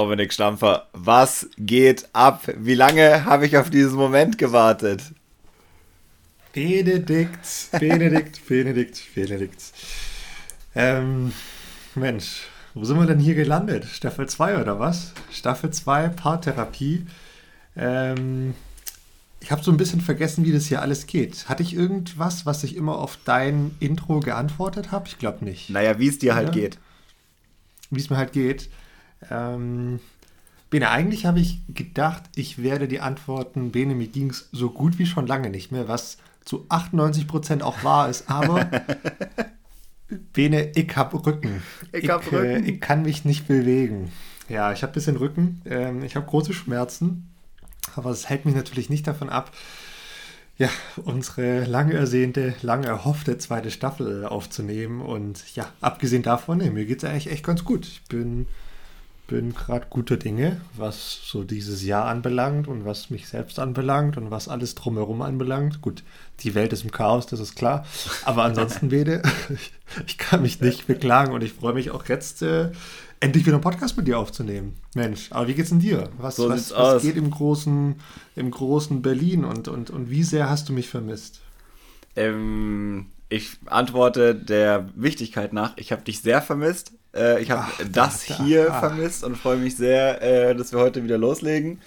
Dominik Stampfer, was geht ab? Wie lange habe ich auf diesen Moment gewartet? Benedikt, Benedikt, Benedikt, Benedikt. Ähm, Mensch, wo sind wir denn hier gelandet? Staffel 2 oder was? Staffel 2, Paartherapie. Ähm, ich habe so ein bisschen vergessen, wie das hier alles geht. Hatte ich irgendwas, was ich immer auf dein Intro geantwortet habe? Ich glaube nicht. Naja, wie es dir halt geht. Wie es mir halt geht. Ähm, Bene, eigentlich habe ich gedacht, ich werde die Antworten, Bene, mir ging es so gut wie schon lange nicht mehr, was zu 98% auch wahr ist, aber Bene, ich habe Rücken. Ich, ich, hab Rücken. Äh, ich kann mich nicht bewegen. Ja, ich habe ein bisschen Rücken, ähm, ich habe große Schmerzen. Aber es hält mich natürlich nicht davon ab, ja, unsere lang ersehnte, lang erhoffte zweite Staffel aufzunehmen. Und ja, abgesehen davon, nee, mir geht es eigentlich echt ganz gut. Ich bin, bin gerade guter Dinge, was so dieses Jahr anbelangt und was mich selbst anbelangt und was alles drumherum anbelangt. Gut, die Welt ist im Chaos, das ist klar. Aber ansonsten, Bede, ich, ich kann mich nicht beklagen und ich freue mich auch jetzt. Äh, endlich wieder einen Podcast mit dir aufzunehmen. Mensch, aber wie geht's denn dir? Was, so was, was geht im großen, im großen Berlin und, und, und wie sehr hast du mich vermisst? Ähm, ich antworte der Wichtigkeit nach, ich habe dich sehr vermisst. Äh, ich habe das da, hier ach. vermisst und freue mich sehr, äh, dass wir heute wieder loslegen.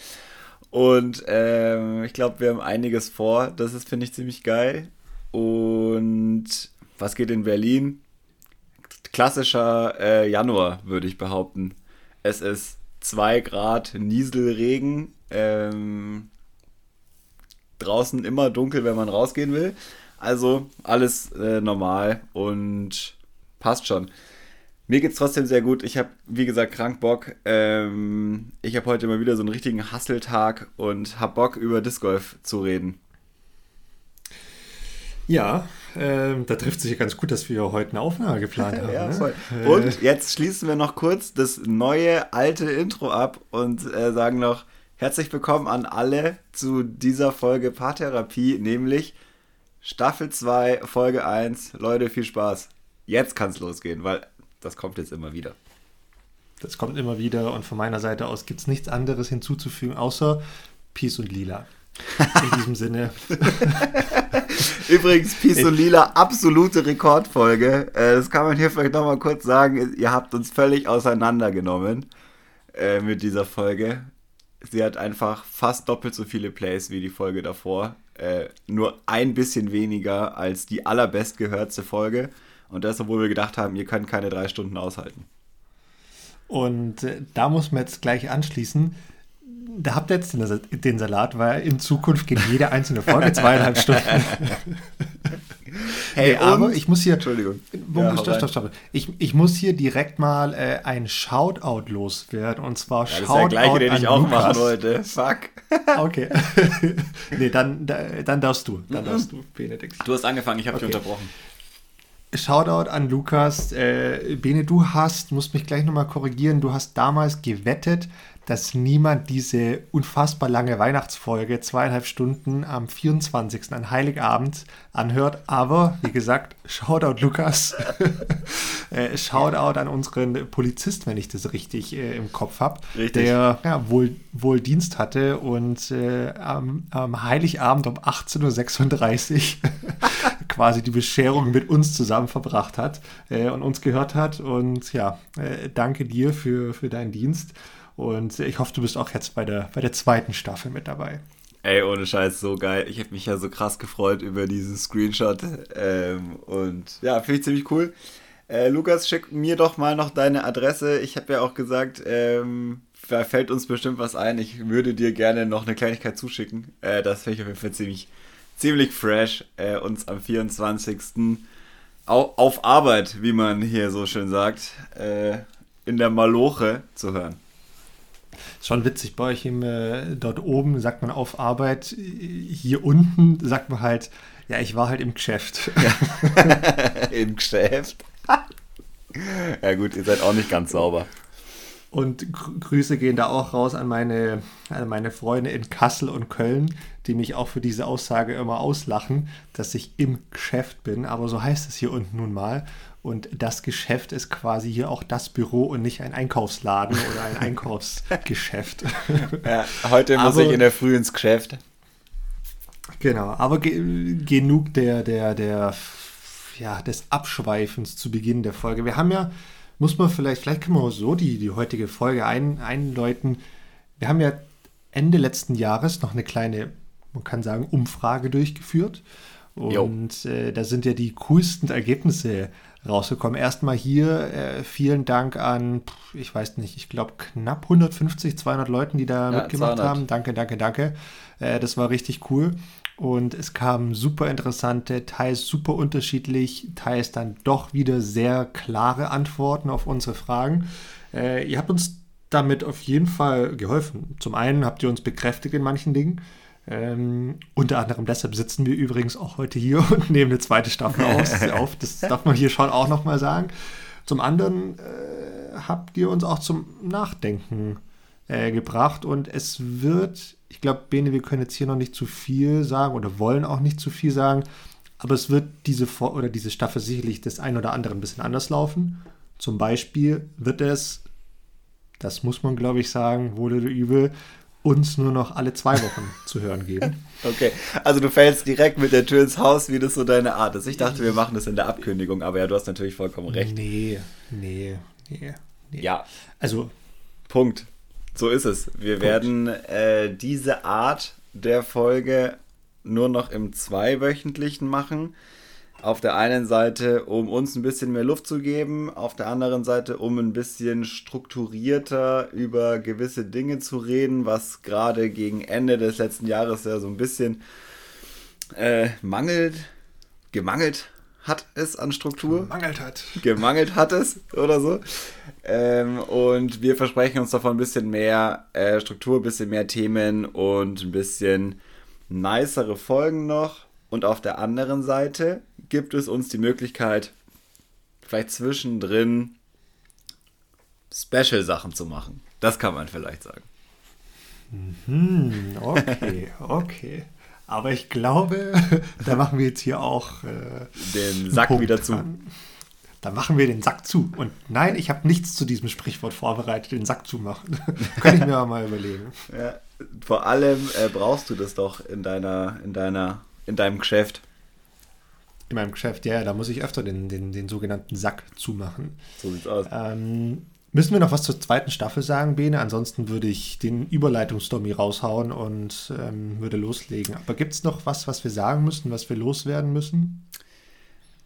Und äh, ich glaube, wir haben einiges vor. Das ist, finde ich, ziemlich geil. Und was geht in Berlin? klassischer äh, Januar, würde ich behaupten. Es ist 2 Grad Nieselregen. Ähm, draußen immer dunkel, wenn man rausgehen will. Also alles äh, normal und passt schon. Mir geht es trotzdem sehr gut. Ich habe, wie gesagt, krank Bock. Ähm, ich habe heute mal wieder so einen richtigen Hasseltag und habe Bock, über Disc Golf zu reden. Ja, ähm, da trifft sich ja ganz gut, dass wir heute eine Aufnahme geplant haben. ja, ne? Und jetzt schließen wir noch kurz das neue, alte Intro ab und äh, sagen noch herzlich willkommen an alle zu dieser Folge Paartherapie, nämlich Staffel 2, Folge 1. Leute, viel Spaß. Jetzt kann es losgehen, weil das kommt jetzt immer wieder. Das kommt immer wieder und von meiner Seite aus gibt es nichts anderes hinzuzufügen, außer Peace und Lila. In diesem Sinne. Übrigens, Peace und Lila, absolute Rekordfolge. Äh, das kann man hier vielleicht nochmal kurz sagen. Ihr habt uns völlig auseinandergenommen äh, mit dieser Folge. Sie hat einfach fast doppelt so viele Plays wie die Folge davor. Äh, nur ein bisschen weniger als die allerbestgehörte Folge. Und das, obwohl wir gedacht haben, ihr könnt keine drei Stunden aushalten. Und äh, da muss man jetzt gleich anschließen da habt ihr jetzt den Salat, weil in Zukunft geht jede einzelne Folge zweieinhalb Stunden. Hey, nee, aber ich muss hier. Entschuldigung. Ja, stopp, stopp, stopp. Ich, ich muss hier direkt mal äh, ein Shoutout loswerden. Und zwar ja, Shoutout. Das ist der gleiche, den ich auch Lukas. machen wollte. Fuck. okay. nee, dann, dann darfst du. Dann darfst du, Benedikt. Du hast angefangen, ich habe okay. dich unterbrochen. Shoutout an Lukas. Äh, Bene, du hast, musst mich gleich nochmal korrigieren, du hast damals gewettet, dass niemand diese unfassbar lange Weihnachtsfolge, zweieinhalb Stunden am 24. an Heiligabend anhört. Aber, wie gesagt, Shoutout Lukas. äh, Shoutout an unseren Polizist, wenn ich das richtig äh, im Kopf habe. Der ja, wohl, wohl Dienst hatte und äh, am, am, Heiligabend um 18.36 Uhr quasi die Bescherung mit uns zusammen verbracht hat äh, und uns gehört hat. Und ja, äh, danke dir für, für deinen Dienst. Und ich hoffe, du bist auch jetzt bei der, bei der zweiten Staffel mit dabei. Ey, ohne Scheiß, so geil. Ich habe mich ja so krass gefreut über diesen Screenshot. Ähm, und ja, finde ich ziemlich cool. Äh, Lukas, schick mir doch mal noch deine Adresse. Ich habe ja auch gesagt, ähm, da fällt uns bestimmt was ein. Ich würde dir gerne noch eine Kleinigkeit zuschicken. Äh, das finde ich auf jeden Fall ziemlich, ziemlich fresh, äh, uns am 24. Au auf Arbeit, wie man hier so schön sagt, äh, in der Maloche zu hören. Schon witzig, bei euch im, äh, dort oben sagt man auf Arbeit, hier unten sagt man halt, ja, ich war halt im Geschäft. Ja. Im Geschäft? ja gut, ihr seid auch nicht ganz sauber. Und Grüße gehen da auch raus an meine, an meine Freunde in Kassel und Köln, die mich auch für diese Aussage immer auslachen, dass ich im Geschäft bin. Aber so heißt es hier unten nun mal. Und das Geschäft ist quasi hier auch das Büro und nicht ein Einkaufsladen oder ein Einkaufsgeschäft. Ja, heute muss aber, ich in der Früh ins Geschäft. Genau, aber ge genug der, der, der, ja, des Abschweifens zu Beginn der Folge. Wir haben ja, muss man vielleicht, vielleicht können wir so die, die heutige Folge ein, einläuten. Wir haben ja Ende letzten Jahres noch eine kleine, man kann sagen, Umfrage durchgeführt. Und äh, da sind ja die coolsten Ergebnisse rausgekommen. Erstmal hier äh, vielen Dank an, ich weiß nicht, ich glaube knapp 150, 200 Leuten, die da ja, mitgemacht 200. haben. Danke, danke, danke. Äh, das war richtig cool. Und es kamen super interessante, teils super unterschiedlich, teils dann doch wieder sehr klare Antworten auf unsere Fragen. Äh, ihr habt uns damit auf jeden Fall geholfen. Zum einen habt ihr uns bekräftigt in manchen Dingen. Ähm, unter anderem deshalb sitzen wir übrigens auch heute hier und nehmen eine zweite Staffel aus, auf. Das darf man hier schon auch nochmal sagen. Zum anderen äh, habt ihr uns auch zum Nachdenken äh, gebracht und es wird, ich glaube, Bene, wir können jetzt hier noch nicht zu viel sagen oder wollen auch nicht zu viel sagen, aber es wird diese Vor oder diese Staffel sicherlich das ein oder andere ein bisschen anders laufen. Zum Beispiel wird es, das muss man glaube ich sagen, wohl oder übel, uns nur noch alle zwei Wochen zu hören geben. Okay, also du fällst direkt mit der Tür ins Haus, wie das so deine Art ist. Ich dachte, wir machen das in der Abkündigung, aber ja, du hast natürlich vollkommen recht. Nee, nee, nee. nee. Ja. Also. Punkt. So ist es. Wir Punkt. werden äh, diese Art der Folge nur noch im zweiwöchentlichen machen. Auf der einen Seite, um uns ein bisschen mehr Luft zu geben, auf der anderen Seite, um ein bisschen strukturierter über gewisse Dinge zu reden, was gerade gegen Ende des letzten Jahres ja so ein bisschen äh, mangelt, gemangelt hat es an Struktur. Gemangelt hat. Gemangelt hat es oder so. Ähm, und wir versprechen uns davon ein bisschen mehr äh, Struktur, ein bisschen mehr Themen und ein bisschen nicere Folgen noch. Und auf der anderen Seite gibt es uns die Möglichkeit, vielleicht zwischendrin Special-Sachen zu machen. Das kann man vielleicht sagen. Mhm, okay, okay. Aber ich glaube, da machen wir jetzt hier auch äh, den Sack wieder zu. Da machen wir den Sack zu. Und nein, ich habe nichts zu diesem Sprichwort vorbereitet, den Sack zu machen. Kann ich mir mal überlegen. Ja, vor allem äh, brauchst du das doch in deiner, in deiner, in deinem Geschäft. In meinem Geschäft, ja, da muss ich öfter den, den, den sogenannten Sack zumachen. So sieht's aus. Ähm, müssen wir noch was zur zweiten Staffel sagen, Bene? Ansonsten würde ich den Überleitungsdommy raushauen und ähm, würde loslegen. Aber gibt es noch was, was wir sagen müssen, was wir loswerden müssen?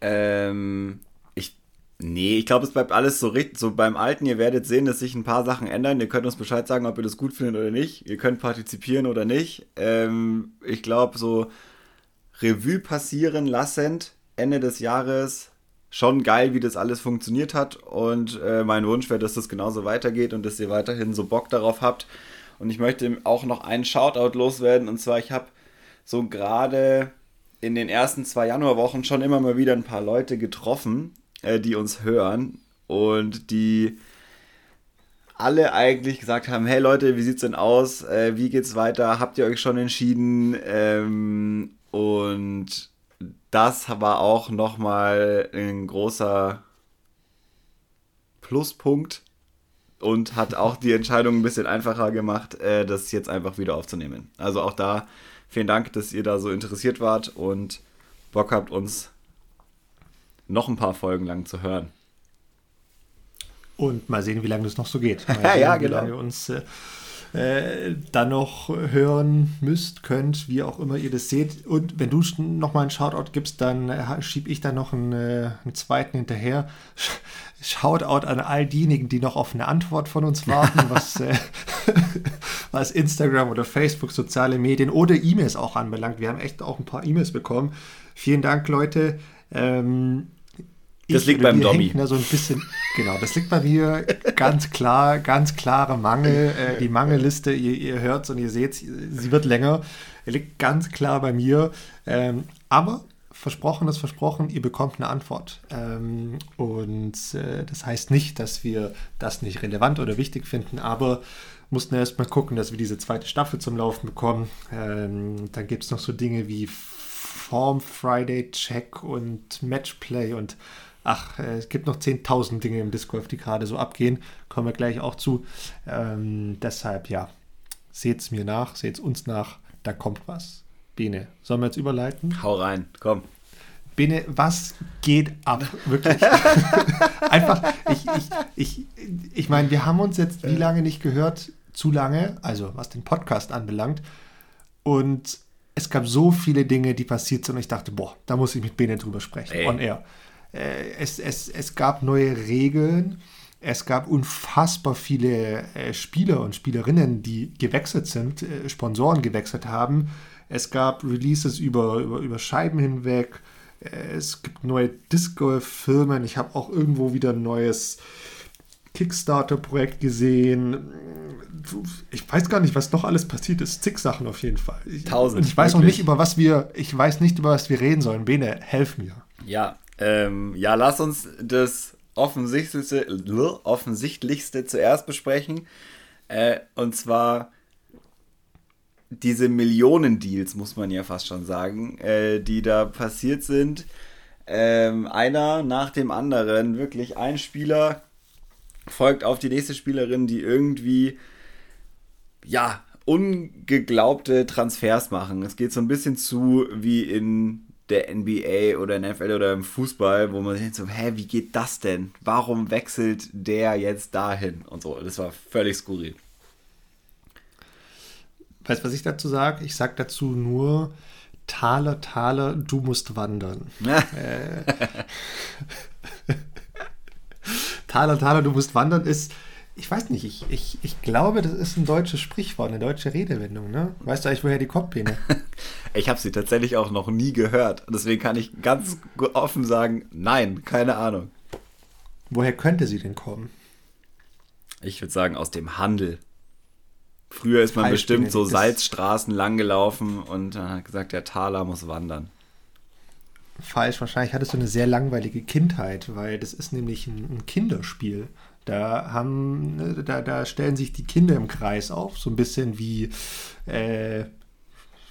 Ähm, ich. Nee, ich glaube, es bleibt alles so, so beim Alten. Ihr werdet sehen, dass sich ein paar Sachen ändern. Ihr könnt uns Bescheid sagen, ob ihr das gut findet oder nicht. Ihr könnt partizipieren oder nicht. Ähm, ich glaube, so Revue passieren lassend Ende des Jahres schon geil, wie das alles funktioniert hat. Und äh, mein Wunsch wäre, dass das genauso weitergeht und dass ihr weiterhin so Bock darauf habt. Und ich möchte auch noch einen Shoutout loswerden. Und zwar, ich habe so gerade in den ersten zwei Januarwochen schon immer mal wieder ein paar Leute getroffen, äh, die uns hören und die alle eigentlich gesagt haben, hey Leute, wie sieht's denn aus? Äh, wie geht's weiter? Habt ihr euch schon entschieden? Ähm, und das war auch nochmal ein großer Pluspunkt und hat auch die Entscheidung ein bisschen einfacher gemacht, äh, das jetzt einfach wieder aufzunehmen. Also auch da vielen Dank, dass ihr da so interessiert wart und Bock habt, uns noch ein paar Folgen lang zu hören. Und mal sehen, wie lange das noch so geht. ja, sehen, ja, genau. Wie lange uns äh, äh, dann noch hören müsst, könnt, wie auch immer ihr das seht. Und wenn du nochmal einen Shoutout gibst, dann äh, schiebe ich da noch einen, äh, einen, zweiten hinterher. Shoutout an all diejenigen, die noch auf eine Antwort von uns warten, was, äh, was Instagram oder Facebook, soziale Medien oder E-Mails auch anbelangt. Wir haben echt auch ein paar E-Mails bekommen. Vielen Dank, Leute. Ähm, das liegt beim Dommy. So ein bisschen, genau, das liegt bei mir ganz klar, ganz klare Mangel. Äh, die Mangelliste, ihr, ihr hört es und ihr seht sie wird länger. Er liegt ganz klar bei mir. Ähm, aber versprochen ist versprochen, ihr bekommt eine Antwort. Ähm, und äh, das heißt nicht, dass wir das nicht relevant oder wichtig finden, aber mussten erst mal gucken, dass wir diese zweite Staffel zum Laufen bekommen. Ähm, dann gibt es noch so Dinge wie Form Friday Check und Matchplay und ach, äh, es gibt noch 10.000 Dinge im Disc Golf, die gerade so abgehen. Kommen wir gleich auch zu. Ähm, deshalb, ja, seht es mir nach, seht es uns nach, da kommt was. Bene, sollen wir jetzt überleiten? Hau rein, komm. Bene, was geht ab? Wirklich. Einfach, ich, ich, ich, ich meine, wir haben uns jetzt wie lange nicht gehört? Zu lange, also was den Podcast anbelangt. Und es gab so viele Dinge, die passiert sind und ich dachte, boah, da muss ich mit Bene drüber sprechen. Ey. On air. Äh, es, es, es gab neue Regeln. Es gab unfassbar viele äh, Spieler und Spielerinnen, die gewechselt sind, äh, Sponsoren gewechselt haben. Es gab Releases über, über, über Scheiben hinweg. Es gibt neue Disc Golf-Firmen. Ich habe auch irgendwo wieder ein neues Kickstarter-Projekt gesehen. Ich weiß gar nicht, was noch alles passiert ist. Zig Sachen auf jeden Fall. Tausend. Und ich weiß wirklich. auch nicht, über was wir, ich weiß nicht, über was wir reden sollen. Bene, helf mir. Ja, ähm, ja, lass uns das Offensichtlichste, Offensichtlichste zuerst besprechen. Äh, und zwar diese Millionen-Deals, muss man ja fast schon sagen, äh, die da passiert sind. Ähm, einer nach dem anderen, wirklich ein Spieler folgt auf die nächste Spielerin, die irgendwie, ja, ungeglaubte Transfers machen. Es geht so ein bisschen zu wie in der NBA oder NFL oder im Fußball, wo man sich denkt so, hä, wie geht das denn? Warum wechselt der jetzt dahin? Und so, das war völlig skurril. Weißt du, was ich dazu sage? Ich sage dazu nur, Taler, Taler, du musst wandern. äh, Taler, Taler, du musst wandern ist, ich weiß nicht, ich, ich, ich glaube, das ist ein deutsches Sprichwort, eine deutsche Redewendung. Ne? Weißt du eigentlich, woher die kommt, Bene? ich habe sie tatsächlich auch noch nie gehört. Deswegen kann ich ganz offen sagen, nein, keine Ahnung. Woher könnte sie denn kommen? Ich würde sagen, aus dem Handel. Früher ist man Falsch, bestimmt so Salzstraßen langgelaufen und hat gesagt, der Taler muss wandern. Falsch, wahrscheinlich hattest du eine sehr langweilige Kindheit, weil das ist nämlich ein Kinderspiel. Da haben, ne, da, da stellen sich die Kinder im Kreis auf, so ein bisschen wie, äh,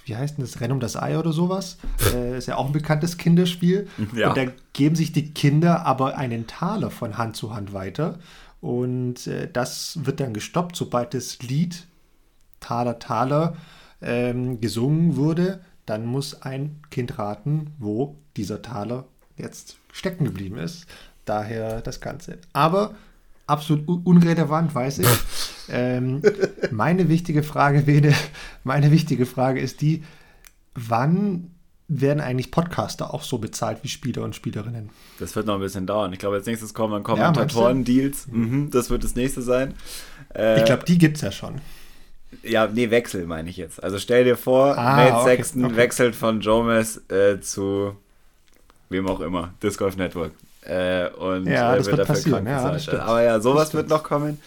wie heißt denn das, Rennen um das Ei oder sowas? Äh, ist ja auch ein bekanntes Kinderspiel. Ja. Und da geben sich die Kinder aber einen Taler von Hand zu Hand weiter. Und äh, das wird dann gestoppt, sobald das Lied Taler, Taler ähm, gesungen wurde. Dann muss ein Kind raten, wo dieser Taler jetzt stecken geblieben ist. Daher das Ganze. Aber absolut unrelevant, weiß ich. ähm, meine wichtige Frage, Bene, meine wichtige Frage ist die, wann werden eigentlich Podcaster auch so bezahlt wie Spieler und Spielerinnen? Das wird noch ein bisschen dauern. Ich glaube, als nächstes kommen dann Kommentatoren-Deals. Mhm, das wird das nächste sein. Äh, ich glaube, die gibt es ja schon. Ja, nee, Wechsel meine ich jetzt. Also stell dir vor, ah, Nate okay, Sexton okay. wechselt von Jomes äh, zu wem auch immer, Disc Golf Network. Äh, und ja, das wird, wird passieren. Ja, das Aber ja, sowas wird noch kommen.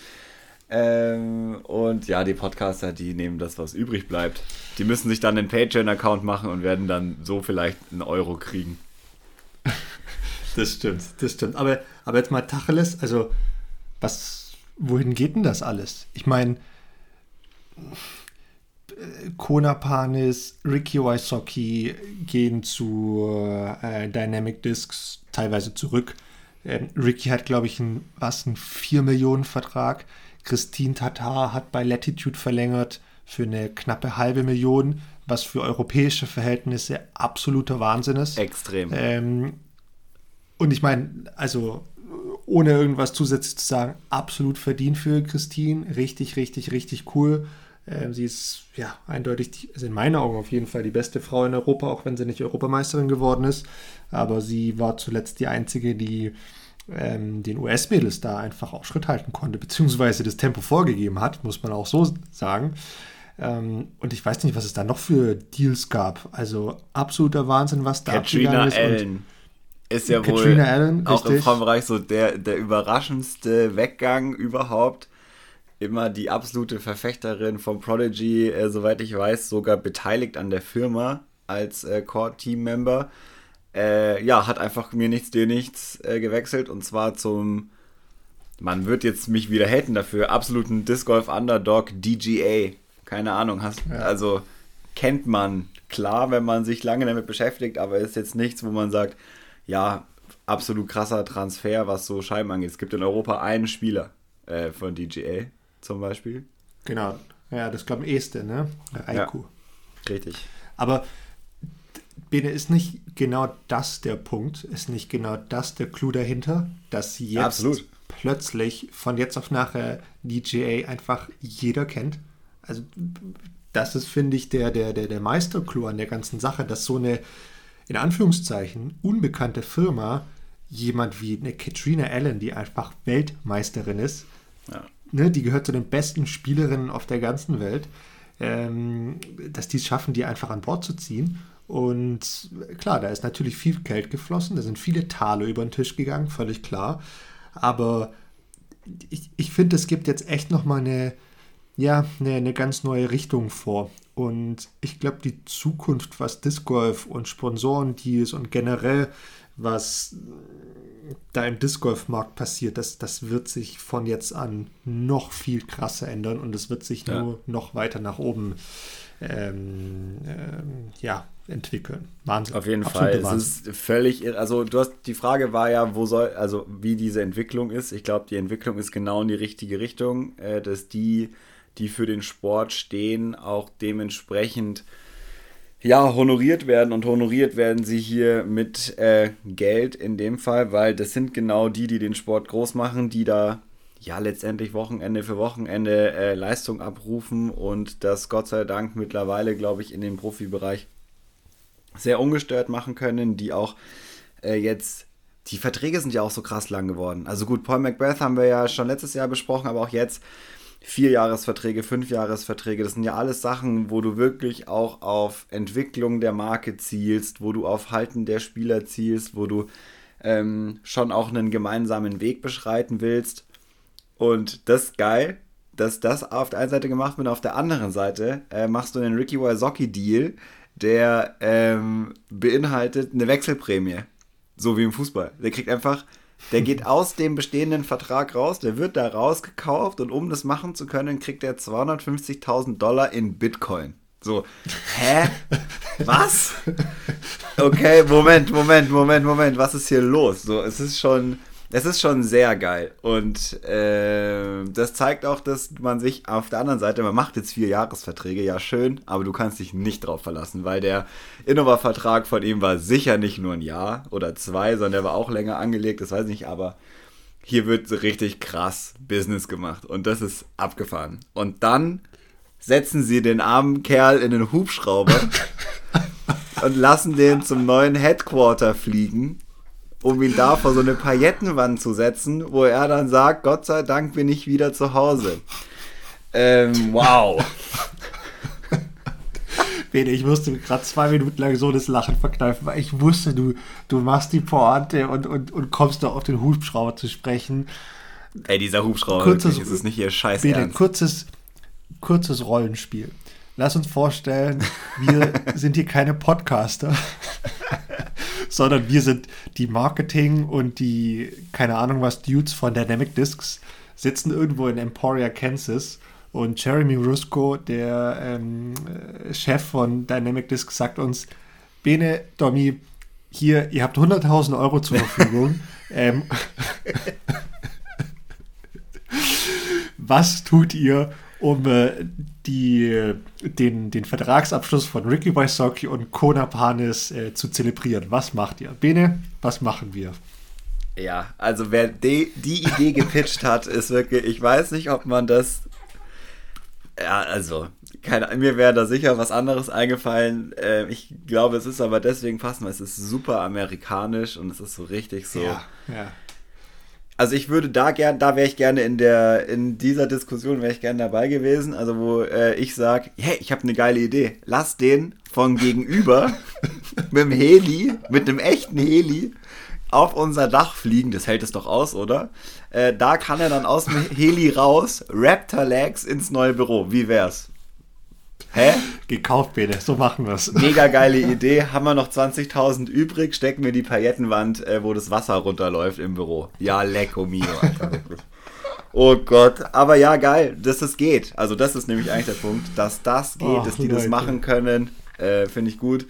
Ähm, und ja, die Podcaster, die nehmen das, was übrig bleibt. Die müssen sich dann einen Patreon-Account machen und werden dann so vielleicht einen Euro kriegen. das stimmt, das stimmt. Aber, aber jetzt mal Tacheles, also was, wohin geht denn das alles? Ich meine, Kona Panis, Ricky Wysocki gehen zu äh, Dynamic Discs teilweise zurück. Ähm, Ricky hat, glaube ich, einen, was, einen 4 Millionen Vertrag. Christine Tatar hat bei Latitude verlängert für eine knappe halbe Million, was für europäische Verhältnisse absoluter Wahnsinn ist. Extrem. Ähm, und ich meine, also ohne irgendwas zusätzlich zu sagen, absolut verdient für Christine. Richtig, richtig, richtig cool. Ähm, sie ist ja eindeutig, die, also in meinen Augen auf jeden Fall die beste Frau in Europa, auch wenn sie nicht Europameisterin geworden ist. Aber sie war zuletzt die einzige, die ähm, den US-Mädels da einfach auch Schritt halten konnte, beziehungsweise das Tempo vorgegeben hat, muss man auch so sagen. Ähm, und ich weiß nicht, was es da noch für Deals gab. Also absoluter Wahnsinn, was da Katrina ist. Allen ist ja Katrina wohl Allen, auch richtig. im Frauenbereich so der, der überraschendste Weggang überhaupt immer die absolute Verfechterin vom Prodigy, äh, soweit ich weiß, sogar beteiligt an der Firma als äh, Core-Team-Member. Äh, ja, hat einfach mir nichts, dir nichts äh, gewechselt und zwar zum, man wird jetzt mich wieder haten dafür, absoluten Disc Golf Underdog DGA. Keine Ahnung, hast, ja. also kennt man klar, wenn man sich lange damit beschäftigt, aber ist jetzt nichts, wo man sagt, ja, absolut krasser Transfer, was so Scheiben angeht. Es gibt in Europa einen Spieler äh, von DGA zum Beispiel. Genau, ja, das glaube ich Este, ne? Aiku. Ja, richtig. Aber Bene, ist nicht genau das der Punkt, ist nicht genau das der Clou dahinter, dass jetzt Absolut. plötzlich von jetzt auf nachher DJA einfach jeder kennt? Also das ist, finde ich, der, der, der, der Meisterclou an der ganzen Sache, dass so eine, in Anführungszeichen, unbekannte Firma jemand wie eine Katrina Allen, die einfach Weltmeisterin ist, ja. Ne, die gehört zu den besten Spielerinnen auf der ganzen Welt, ähm, dass die es schaffen, die einfach an Bord zu ziehen. Und klar, da ist natürlich viel Geld geflossen, da sind viele Tale über den Tisch gegangen, völlig klar. Aber ich, ich finde, es gibt jetzt echt nochmal eine, ja, eine, eine ganz neue Richtung vor. Und ich glaube, die Zukunft, was Disc Golf und Sponsoren-Deals und generell, was da im Disc Golf-Markt passiert, das, das wird sich von jetzt an noch viel krasser ändern und es wird sich ja. nur noch weiter nach oben ähm, ähm, ja, entwickeln. Wahnsinn. Auf jeden Fall. Wahnsinn. Es ist völlig, also du hast, die Frage war ja, wo soll, also wie diese Entwicklung ist. Ich glaube, die Entwicklung ist genau in die richtige Richtung, äh, dass die die für den Sport stehen, auch dementsprechend ja, honoriert werden. Und honoriert werden sie hier mit äh, Geld in dem Fall, weil das sind genau die, die den Sport groß machen, die da ja letztendlich Wochenende für Wochenende äh, Leistung abrufen und das Gott sei Dank mittlerweile, glaube ich, in dem Profibereich sehr ungestört machen können, die auch äh, jetzt die Verträge sind ja auch so krass lang geworden. Also gut, Paul Macbeth haben wir ja schon letztes Jahr besprochen, aber auch jetzt Vierjahresverträge, Fünfjahresverträge, das sind ja alles Sachen, wo du wirklich auch auf Entwicklung der Marke zielst, wo du auf Halten der Spieler zielst, wo du ähm, schon auch einen gemeinsamen Weg beschreiten willst. Und das ist geil, dass das auf der einen Seite gemacht wird, auf der anderen Seite äh, machst du einen Ricky Wysocki-Deal, der ähm, beinhaltet eine Wechselprämie. So wie im Fußball. Der kriegt einfach der geht aus dem bestehenden Vertrag raus, der wird da rausgekauft und um das machen zu können, kriegt er 250.000 Dollar in Bitcoin. So, hä? Was? Okay, Moment, Moment, Moment, Moment, was ist hier los? So, es ist schon, es ist schon sehr geil. Und äh, das zeigt auch, dass man sich auf der anderen Seite, man macht jetzt vier Jahresverträge, ja schön, aber du kannst dich nicht drauf verlassen, weil der Innova-Vertrag von ihm war sicher nicht nur ein Jahr oder zwei, sondern der war auch länger angelegt, das weiß ich nicht, aber hier wird richtig krass Business gemacht und das ist abgefahren. Und dann setzen sie den armen Kerl in den Hubschrauber und lassen den zum neuen Headquarter fliegen um ihn da vor so eine Paillettenwand zu setzen, wo er dann sagt, Gott sei Dank bin ich wieder zu Hause. Ähm, wow. Bene, ich musste gerade zwei Minuten lang so das Lachen verkneifen, weil ich wusste, du, du machst die Pointe und, und, und kommst da auf den Hubschrauber zu sprechen. Ey, dieser Hubschrauber, kurzes, wirklich, ist es nicht ihr Scheiß Bene, kurzes, kurzes Rollenspiel. Lass uns vorstellen, wir sind hier keine Podcaster, sondern wir sind die Marketing und die, keine Ahnung was, Dudes von Dynamic Discs, sitzen irgendwo in Emporia, Kansas. Und Jeremy Rusko, der ähm, Chef von Dynamic Discs, sagt uns, Bene, Domi, hier, ihr habt 100.000 Euro zur Verfügung. ähm, was tut ihr, um äh, die, den, den Vertragsabschluss von Ricky Wysocki und Kona Panis äh, zu zelebrieren. Was macht ihr? Bene, was machen wir? Ja, also wer die, die Idee gepitcht hat, ist wirklich, ich weiß nicht, ob man das. Ja, also, keine, mir wäre da sicher was anderes eingefallen. Äh, ich glaube, es ist aber deswegen passend, weil es ist super amerikanisch und es ist so richtig so. Ja, ja also ich würde da gern, da wäre ich gerne in der, in dieser Diskussion wäre ich gerne dabei gewesen, also wo äh, ich sage, hey, ich habe eine geile Idee, lass den von gegenüber mit dem Heli, mit einem echten Heli auf unser Dach fliegen, das hält es doch aus, oder? Äh, da kann er dann aus dem Heli raus, Raptor Legs ins neue Büro. Wie wär's? Hä? Gekauft, Bene, so machen wir es. Mega geile Idee. Haben wir noch 20.000 übrig, stecken wir die Paillettenwand, äh, wo das Wasser runterläuft im Büro. Ja, lecco mio, Alter, Oh Gott, aber ja, geil, dass es geht. Also das ist nämlich eigentlich der Punkt, dass das geht, oh, dass die Leute. das machen können, äh, finde ich gut.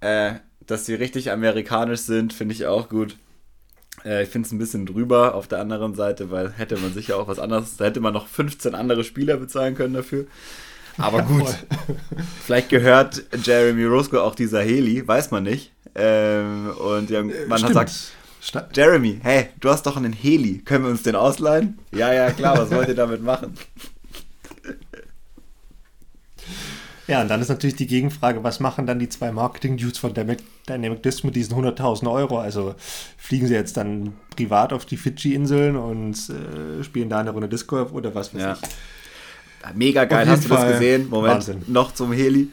Äh, dass sie richtig amerikanisch sind, finde ich auch gut. Äh, ich finde es ein bisschen drüber auf der anderen Seite, weil hätte man sicher auch was anderes, da hätte man noch 15 andere Spieler bezahlen können dafür. Aber gut, vielleicht gehört Jeremy Roscoe auch dieser Heli, weiß man nicht. Ähm, und ja, man Stimmt. hat gesagt, Jeremy, hey, du hast doch einen Heli, können wir uns den ausleihen? Ja, ja, klar, was wollt ihr damit machen? Ja, und dann ist natürlich die Gegenfrage, was machen dann die zwei Marketing-Dudes von Dynamic Disc mit diesen 100.000 Euro? Also fliegen sie jetzt dann privat auf die Fidschi-Inseln und äh, spielen da eine Runde Disc Golf oder was weiß ja. ich? Mega geil, hast du Fall das gesehen? Moment, Wahnsinn. noch zum Heli.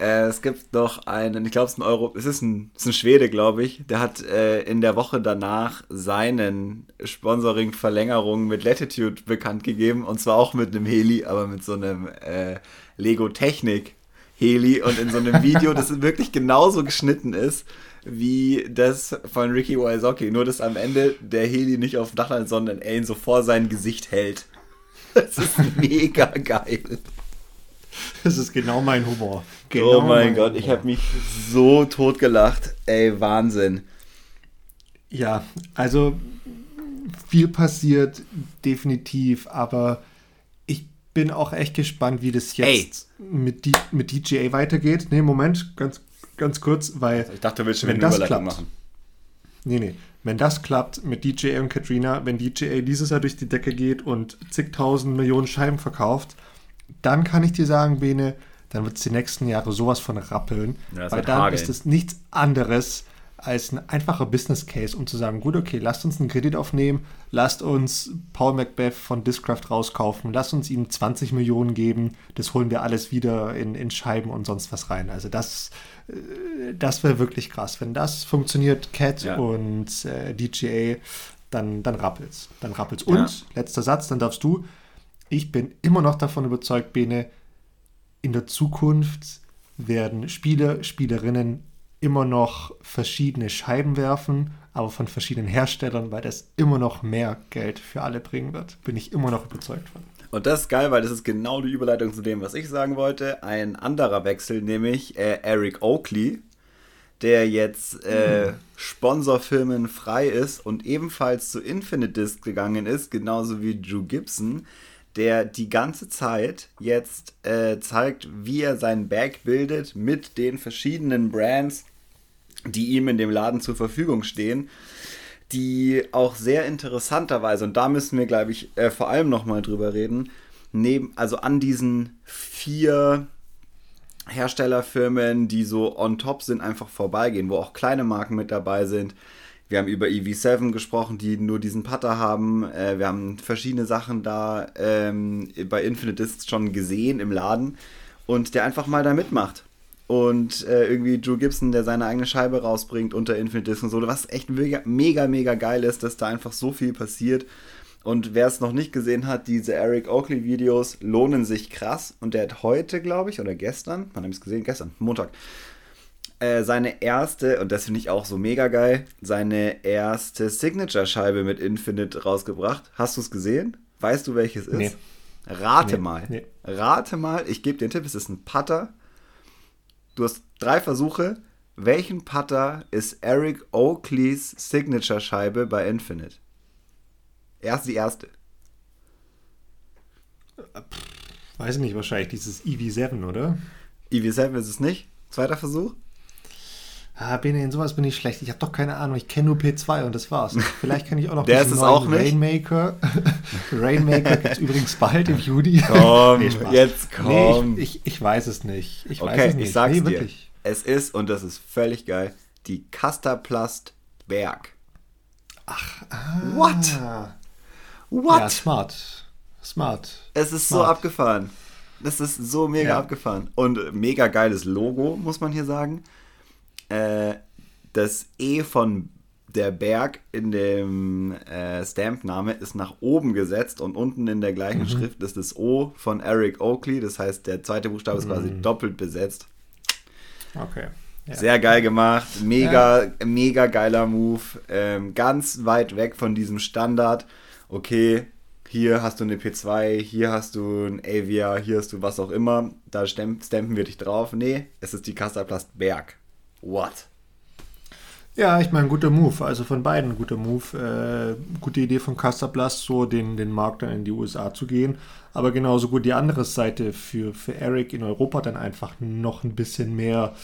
Äh, es gibt noch einen, ich glaube, es ist ein Euro, es ist ein, es ist ein Schwede, glaube ich, der hat äh, in der Woche danach seinen Sponsoring-Verlängerung mit Latitude bekannt gegeben und zwar auch mit einem Heli, aber mit so einem äh, Lego Technik Heli und in so einem Video, das wirklich genauso geschnitten ist wie das von Ricky Wysocki, nur dass am Ende der Heli nicht auf dem Dach landet, sondern er ihn so vor sein Gesicht hält. Das ist mega geil. Das ist genau mein Humor. Genau oh mein, mein Gott, Humor. ich habe mich so tot gelacht. Ey, Wahnsinn. Ja, also viel passiert definitiv, aber bin auch echt gespannt, wie das jetzt mit, die, mit DJA weitergeht. Nee, Moment, ganz, ganz kurz, weil. Also ich dachte, du willst schon eine Überleitung klappt, machen. Nee, nee. Wenn das klappt mit DJA und Katrina, wenn DJA dieses Jahr durch die Decke geht und zigtausend Millionen Scheiben verkauft, dann kann ich dir sagen, Bene, dann wird es die nächsten Jahre sowas von rappeln. Ja, weil dann hageln. ist es nichts anderes als ein einfacher Business Case, um zu sagen, gut, okay, lasst uns einen Kredit aufnehmen, lasst uns Paul Macbeth von Discraft rauskaufen, lasst uns ihm 20 Millionen geben, das holen wir alles wieder in, in Scheiben und sonst was rein. Also das, äh, das wäre wirklich krass. Wenn das funktioniert, Cat ja. und äh, DGA, dann, dann rappelt's. Dann rappelt's. Und, ja. letzter Satz, dann darfst du, ich bin immer noch davon überzeugt, Bene, in der Zukunft werden Spieler, Spielerinnen immer noch verschiedene Scheiben werfen, aber von verschiedenen Herstellern, weil das immer noch mehr Geld für alle bringen wird. Bin ich immer noch überzeugt von. Und das ist geil, weil das ist genau die Überleitung zu dem, was ich sagen wollte. Ein anderer Wechsel, nämlich äh, Eric Oakley, der jetzt äh, mhm. Sponsorfirmen frei ist und ebenfalls zu Infinite Disc gegangen ist, genauso wie Drew Gibson, der die ganze Zeit jetzt äh, zeigt, wie er sein Bag bildet mit den verschiedenen Brands, die ihm in dem Laden zur Verfügung stehen, die auch sehr interessanterweise, und da müssen wir, glaube ich, äh, vor allem nochmal drüber reden, neben, also an diesen vier Herstellerfirmen, die so on top sind, einfach vorbeigehen, wo auch kleine Marken mit dabei sind. Wir haben über EV7 gesprochen, die nur diesen Putter haben. Äh, wir haben verschiedene Sachen da ähm, bei Infinite Discs schon gesehen im Laden und der einfach mal da mitmacht und äh, irgendwie Drew Gibson, der seine eigene Scheibe rausbringt unter Infinite Disc und so, was echt mega, mega, mega geil ist, dass da einfach so viel passiert. Und wer es noch nicht gesehen hat, diese Eric Oakley Videos lohnen sich krass. Und der hat heute, glaube ich, oder gestern, wann habe ich es gesehen? Gestern, Montag, äh, seine erste, und das finde ich auch so mega geil, seine erste Signature-Scheibe mit Infinite rausgebracht. Hast du es gesehen? Weißt du, welches ist? Nee. Rate nee. mal. Nee. Rate mal, ich gebe dir einen Tipp, es ist ein Putter Du hast drei Versuche. Welchen Putter ist Eric Oakleys Signature-Scheibe bei Infinite? Erst die erste. Weiß nicht, wahrscheinlich dieses EV7, oder? EV7 ist es nicht. Zweiter Versuch. Ah, Bene, in sowas bin ich schlecht. Ich habe doch keine Ahnung. Ich kenne nur P2 und das war's. Vielleicht kann ich auch noch Der ist es auch nicht. Rainmaker. Rainmaker gibt es übrigens bald im Juni. Komm, nee, jetzt komm. Nee, ich, ich, ich, weiß es nicht. Ich okay, weiß es nicht. ich sag's nee, dir. Wirklich. Es ist, und das ist völlig geil, die Casterplast Berg. Ach, ah. What? What? Ja, smart. Smart. Es ist smart. so abgefahren. Das ist so mega ja. abgefahren. Und mega geiles Logo, muss man hier sagen. Äh, das E von der Berg in dem äh, Stamp-Name ist nach oben gesetzt und unten in der gleichen mhm. Schrift ist das O von Eric Oakley. Das heißt, der zweite Buchstabe ist quasi mhm. doppelt besetzt. Okay. Ja. Sehr geil gemacht, mega, ja. mega geiler Move, ähm, ganz weit weg von diesem Standard. Okay, hier hast du eine P2, hier hast du ein Avia, hier hast du was auch immer, da stampen wir dich drauf. Nee, es ist die Casterplast Berg. What? Ja, ich meine, guter Move. Also von beiden guter Move. Äh, gute Idee von Casablas, so den, den Markt dann in die USA zu gehen. Aber genauso gut die andere Seite für, für Eric in Europa dann einfach noch ein bisschen mehr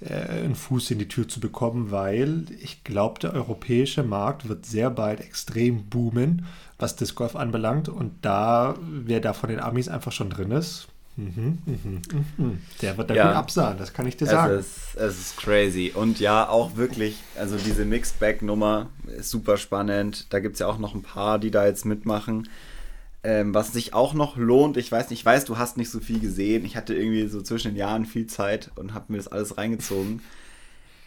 äh, einen Fuß in die Tür zu bekommen, weil ich glaube, der europäische Markt wird sehr bald extrem boomen, was Disc Golf anbelangt. Und da, wer da von den Amis einfach schon drin ist, Mhm, mhm, mhm. Der wird da ja, gut absahen, das kann ich dir sagen. Es ist, es ist crazy. Und ja, auch wirklich, also diese Mixed-Bag-Nummer ist super spannend. Da gibt es ja auch noch ein paar, die da jetzt mitmachen. Ähm, was sich auch noch lohnt, ich weiß nicht, ich weiß, du hast nicht so viel gesehen. Ich hatte irgendwie so zwischen den Jahren viel Zeit und habe mir das alles reingezogen.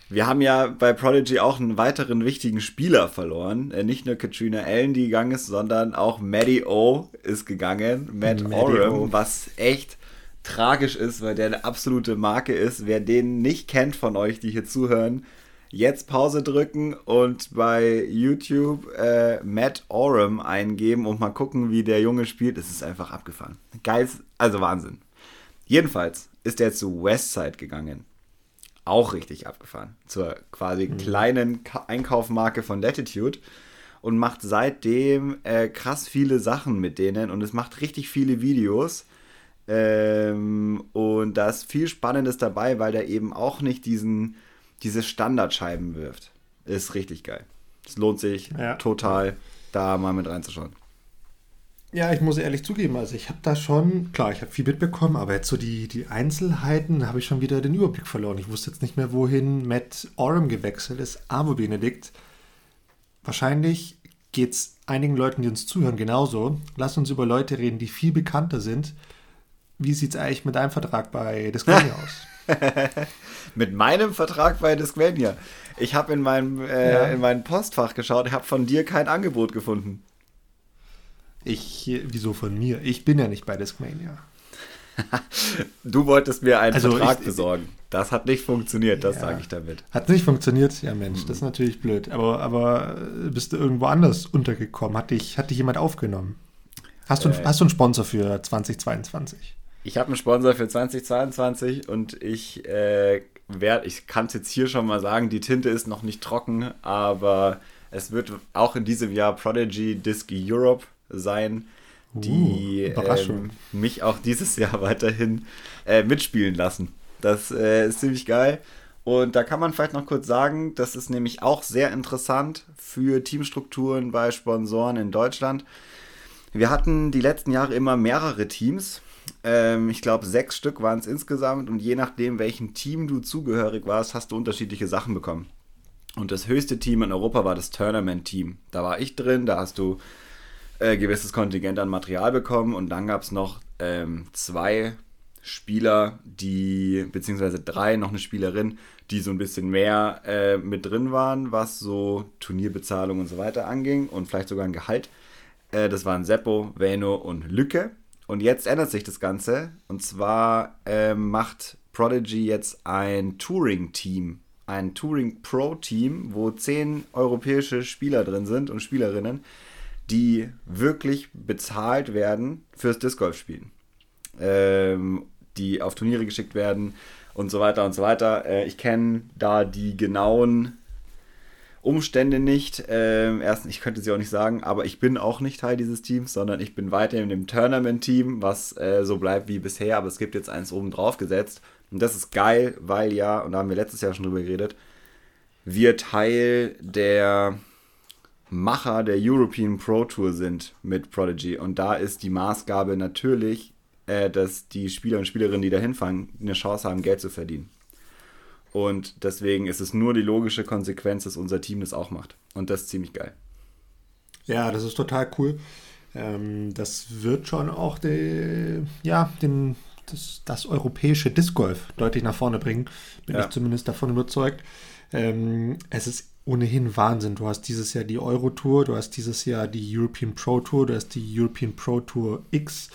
Wir haben ja bei Prodigy auch einen weiteren wichtigen Spieler verloren. Äh, nicht nur Katrina Allen, die gegangen ist, sondern auch Maddie O ist gegangen. Matt Oram, was echt tragisch ist, weil der eine absolute Marke ist. Wer den nicht kennt von euch, die hier zuhören, jetzt Pause drücken und bei YouTube äh, Matt Oram eingeben und mal gucken, wie der Junge spielt. Es ist einfach abgefahren. Geil, also Wahnsinn. Jedenfalls ist er zu Westside gegangen auch richtig abgefahren. Zur quasi mhm. kleinen Einkaufmarke von Latitude und macht seitdem äh, krass viele Sachen mit denen und es macht richtig viele Videos. Ähm, und da ist viel Spannendes dabei, weil der eben auch nicht diesen, diese Standardscheiben wirft. Ist richtig geil. Es lohnt sich ja. total, da mal mit reinzuschauen. Ja, ich muss ehrlich zugeben, also ich habe da schon, klar, ich habe viel mitbekommen, aber jetzt so die, die Einzelheiten habe ich schon wieder den Überblick verloren. Ich wusste jetzt nicht mehr, wohin Matt Oram gewechselt ist, aber Benedikt, wahrscheinlich geht es einigen Leuten, die uns zuhören, genauso. Lass uns über Leute reden, die viel bekannter sind. Wie sieht es eigentlich mit deinem Vertrag bei Discmania aus? mit meinem Vertrag bei Discmania? Ich habe in, meinem, äh, ja. in mein Postfach geschaut, ich habe von dir kein Angebot gefunden. Ich, wieso von mir? Ich bin ja nicht bei Discmania. du wolltest mir einen also Vertrag ich, besorgen. Das hat nicht funktioniert, das ja, sage ich damit. Hat nicht funktioniert? Ja, Mensch, mhm. das ist natürlich blöd. Aber, aber bist du irgendwo anders untergekommen? Hat dich, hat dich jemand aufgenommen? Hast du, äh, hast du einen Sponsor für 2022? Ich habe einen Sponsor für 2022 und ich äh, werde, ich kann es jetzt hier schon mal sagen, die Tinte ist noch nicht trocken, aber es wird auch in diesem Jahr Prodigy Disc Europe sein, die uh, ähm, mich auch dieses Jahr weiterhin äh, mitspielen lassen. Das äh, ist ziemlich geil. Und da kann man vielleicht noch kurz sagen, das ist nämlich auch sehr interessant für Teamstrukturen bei Sponsoren in Deutschland. Wir hatten die letzten Jahre immer mehrere Teams. Ähm, ich glaube, sechs Stück waren es insgesamt. Und je nachdem, welchem Team du zugehörig warst, hast du unterschiedliche Sachen bekommen. Und das höchste Team in Europa war das Tournament-Team. Da war ich drin, da hast du äh, gewisses Kontingent an Material bekommen und dann gab es noch ähm, zwei Spieler, die, beziehungsweise drei, noch eine Spielerin, die so ein bisschen mehr äh, mit drin waren, was so Turnierbezahlung und so weiter anging und vielleicht sogar ein Gehalt. Äh, das waren Seppo, Veno und Lücke. Und jetzt ändert sich das Ganze. Und zwar äh, macht Prodigy jetzt ein Touring-Team, ein Touring-Pro-Team, wo zehn europäische Spieler drin sind und Spielerinnen, die wirklich bezahlt werden fürs Disc Golf spielen. Ähm, die auf Turniere geschickt werden und so weiter und so weiter. Äh, ich kenne da die genauen Umstände nicht. Ähm, erstens, ich könnte sie auch nicht sagen, aber ich bin auch nicht Teil dieses Teams, sondern ich bin weiter in dem Tournament-Team, was äh, so bleibt wie bisher, aber es gibt jetzt eins oben drauf gesetzt. Und das ist geil, weil ja, und da haben wir letztes Jahr schon drüber geredet, wir Teil der Macher der European Pro Tour sind mit Prodigy. Und da ist die Maßgabe natürlich, äh, dass die Spieler und Spielerinnen, die da hinfahren, eine Chance haben, Geld zu verdienen. Und deswegen ist es nur die logische Konsequenz, dass unser Team das auch macht. Und das ist ziemlich geil. Ja, das ist total cool. Ähm, das wird schon auch die, ja, den, das, das europäische Disc Golf deutlich nach vorne bringen. Bin ja. ich zumindest davon überzeugt. Ähm, es ist ohnehin Wahnsinn. Du hast dieses Jahr die Euro Tour, du hast dieses Jahr die European Pro Tour, du hast die European Pro Tour X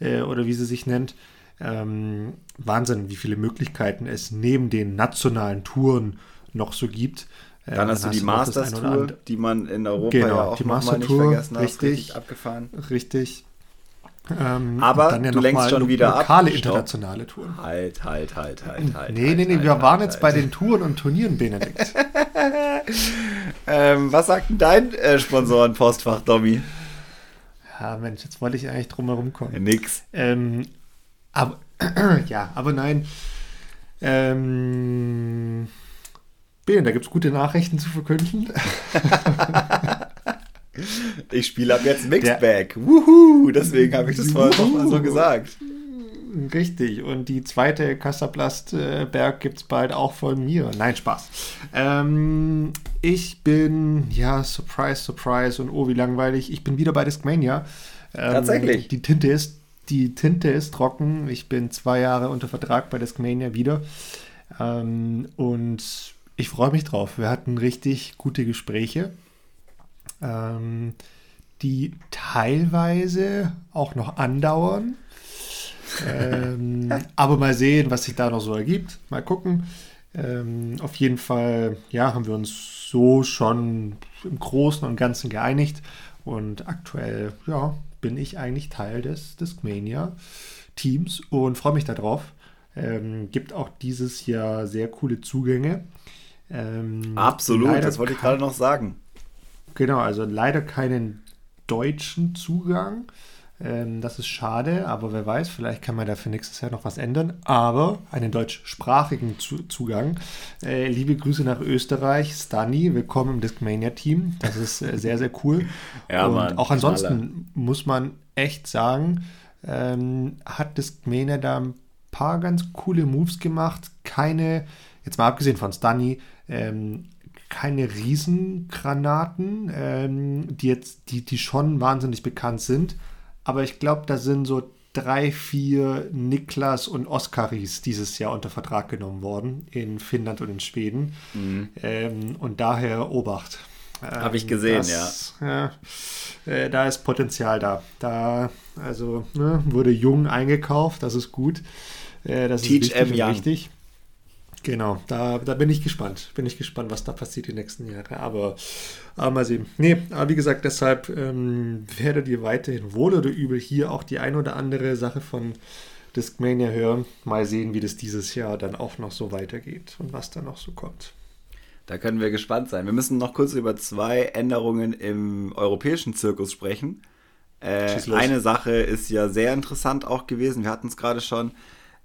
äh, oder wie sie sich nennt. Ähm, Wahnsinn, wie viele Möglichkeiten es neben den nationalen Touren noch so gibt. Äh, dann hast du die Masters Tour, die man in Europa genau, ja auch die Master nicht vergessen hat. Richtig, richtig abgefahren. Richtig. Ähm, Aber ja du lenkst schon wieder lokale ab. internationale Touren. Halt, halt, halt, halt, halt. Nee, halt, nee, nee, halt, wir halt, waren halt, jetzt bei den Touren und Turnieren, Benedikt. ähm, was sagt denn dein äh, Sponsoren-Postfach, Domi? Ja, Mensch, jetzt wollte ich eigentlich drum herum kommen. Nix. Ähm, aber, ja, aber nein. Ähm, Ben, da gibt es gute Nachrichten zu verkünden. ich spiele ab jetzt Mixed Bag. Wuhu! Deswegen habe ich das vorhin nochmal so gesagt. Richtig. Und die zweite Kassaplast-Berg gibt es bald auch von mir. Nein, Spaß. Ähm, ich bin, ja, Surprise, Surprise und oh, wie langweilig. Ich bin wieder bei Discmania. Ähm, Tatsächlich. Die Tinte ist, die Tinte ist trocken. Ich bin zwei Jahre unter Vertrag bei Discmania wieder. Ähm, und ich freue mich drauf. Wir hatten richtig gute Gespräche, ähm, die teilweise auch noch andauern ähm, aber mal sehen, was sich da noch so ergibt. Mal gucken. Ähm, auf jeden Fall, ja, haben wir uns so schon im Großen und Ganzen geeinigt. Und aktuell, ja, bin ich eigentlich Teil des Discmania-Teams und freue mich darauf. Ähm, gibt auch dieses Jahr sehr coole Zugänge. Ähm, Absolut, das wollte ich gerade noch sagen. Genau, also leider keinen deutschen Zugang. Ähm, das ist schade, aber wer weiß, vielleicht kann man dafür nächstes Jahr noch was ändern. Aber einen deutschsprachigen Zu Zugang. Äh, liebe Grüße nach Österreich. Stani, willkommen im Discmania-Team. Das ist äh, sehr, sehr cool. ja, Und Mann, auch ansonsten Knaller. muss man echt sagen, ähm, hat Discmania da ein paar ganz coole Moves gemacht. Keine, jetzt mal abgesehen von Stani, ähm, keine Riesengranaten, ähm, die jetzt, die, die schon wahnsinnig bekannt sind aber ich glaube, da sind so drei, vier Niklas und Oskaris dieses Jahr unter Vertrag genommen worden in Finnland und in Schweden. Mhm. Ähm, und daher Obacht. Ähm, Habe ich gesehen, das, ja. ja äh, da ist Potenzial da. Da, also, ne, wurde jung eingekauft, das ist gut. Äh, das Teach ist wichtig, wichtig. Genau, da, da bin ich gespannt. Bin ich gespannt, was da passiert die nächsten Jahre. Aber, aber mal sehen. Nee, aber wie gesagt, deshalb ähm, werdet ihr weiterhin wohl oder übel hier auch die ein oder andere Sache von Discmania hören. Mal sehen, wie das dieses Jahr dann auch noch so weitergeht und was da noch so kommt. Da können wir gespannt sein. Wir müssen noch kurz über zwei Änderungen im europäischen Zirkus sprechen. Äh, eine Sache ist ja sehr interessant auch gewesen. Wir hatten es gerade schon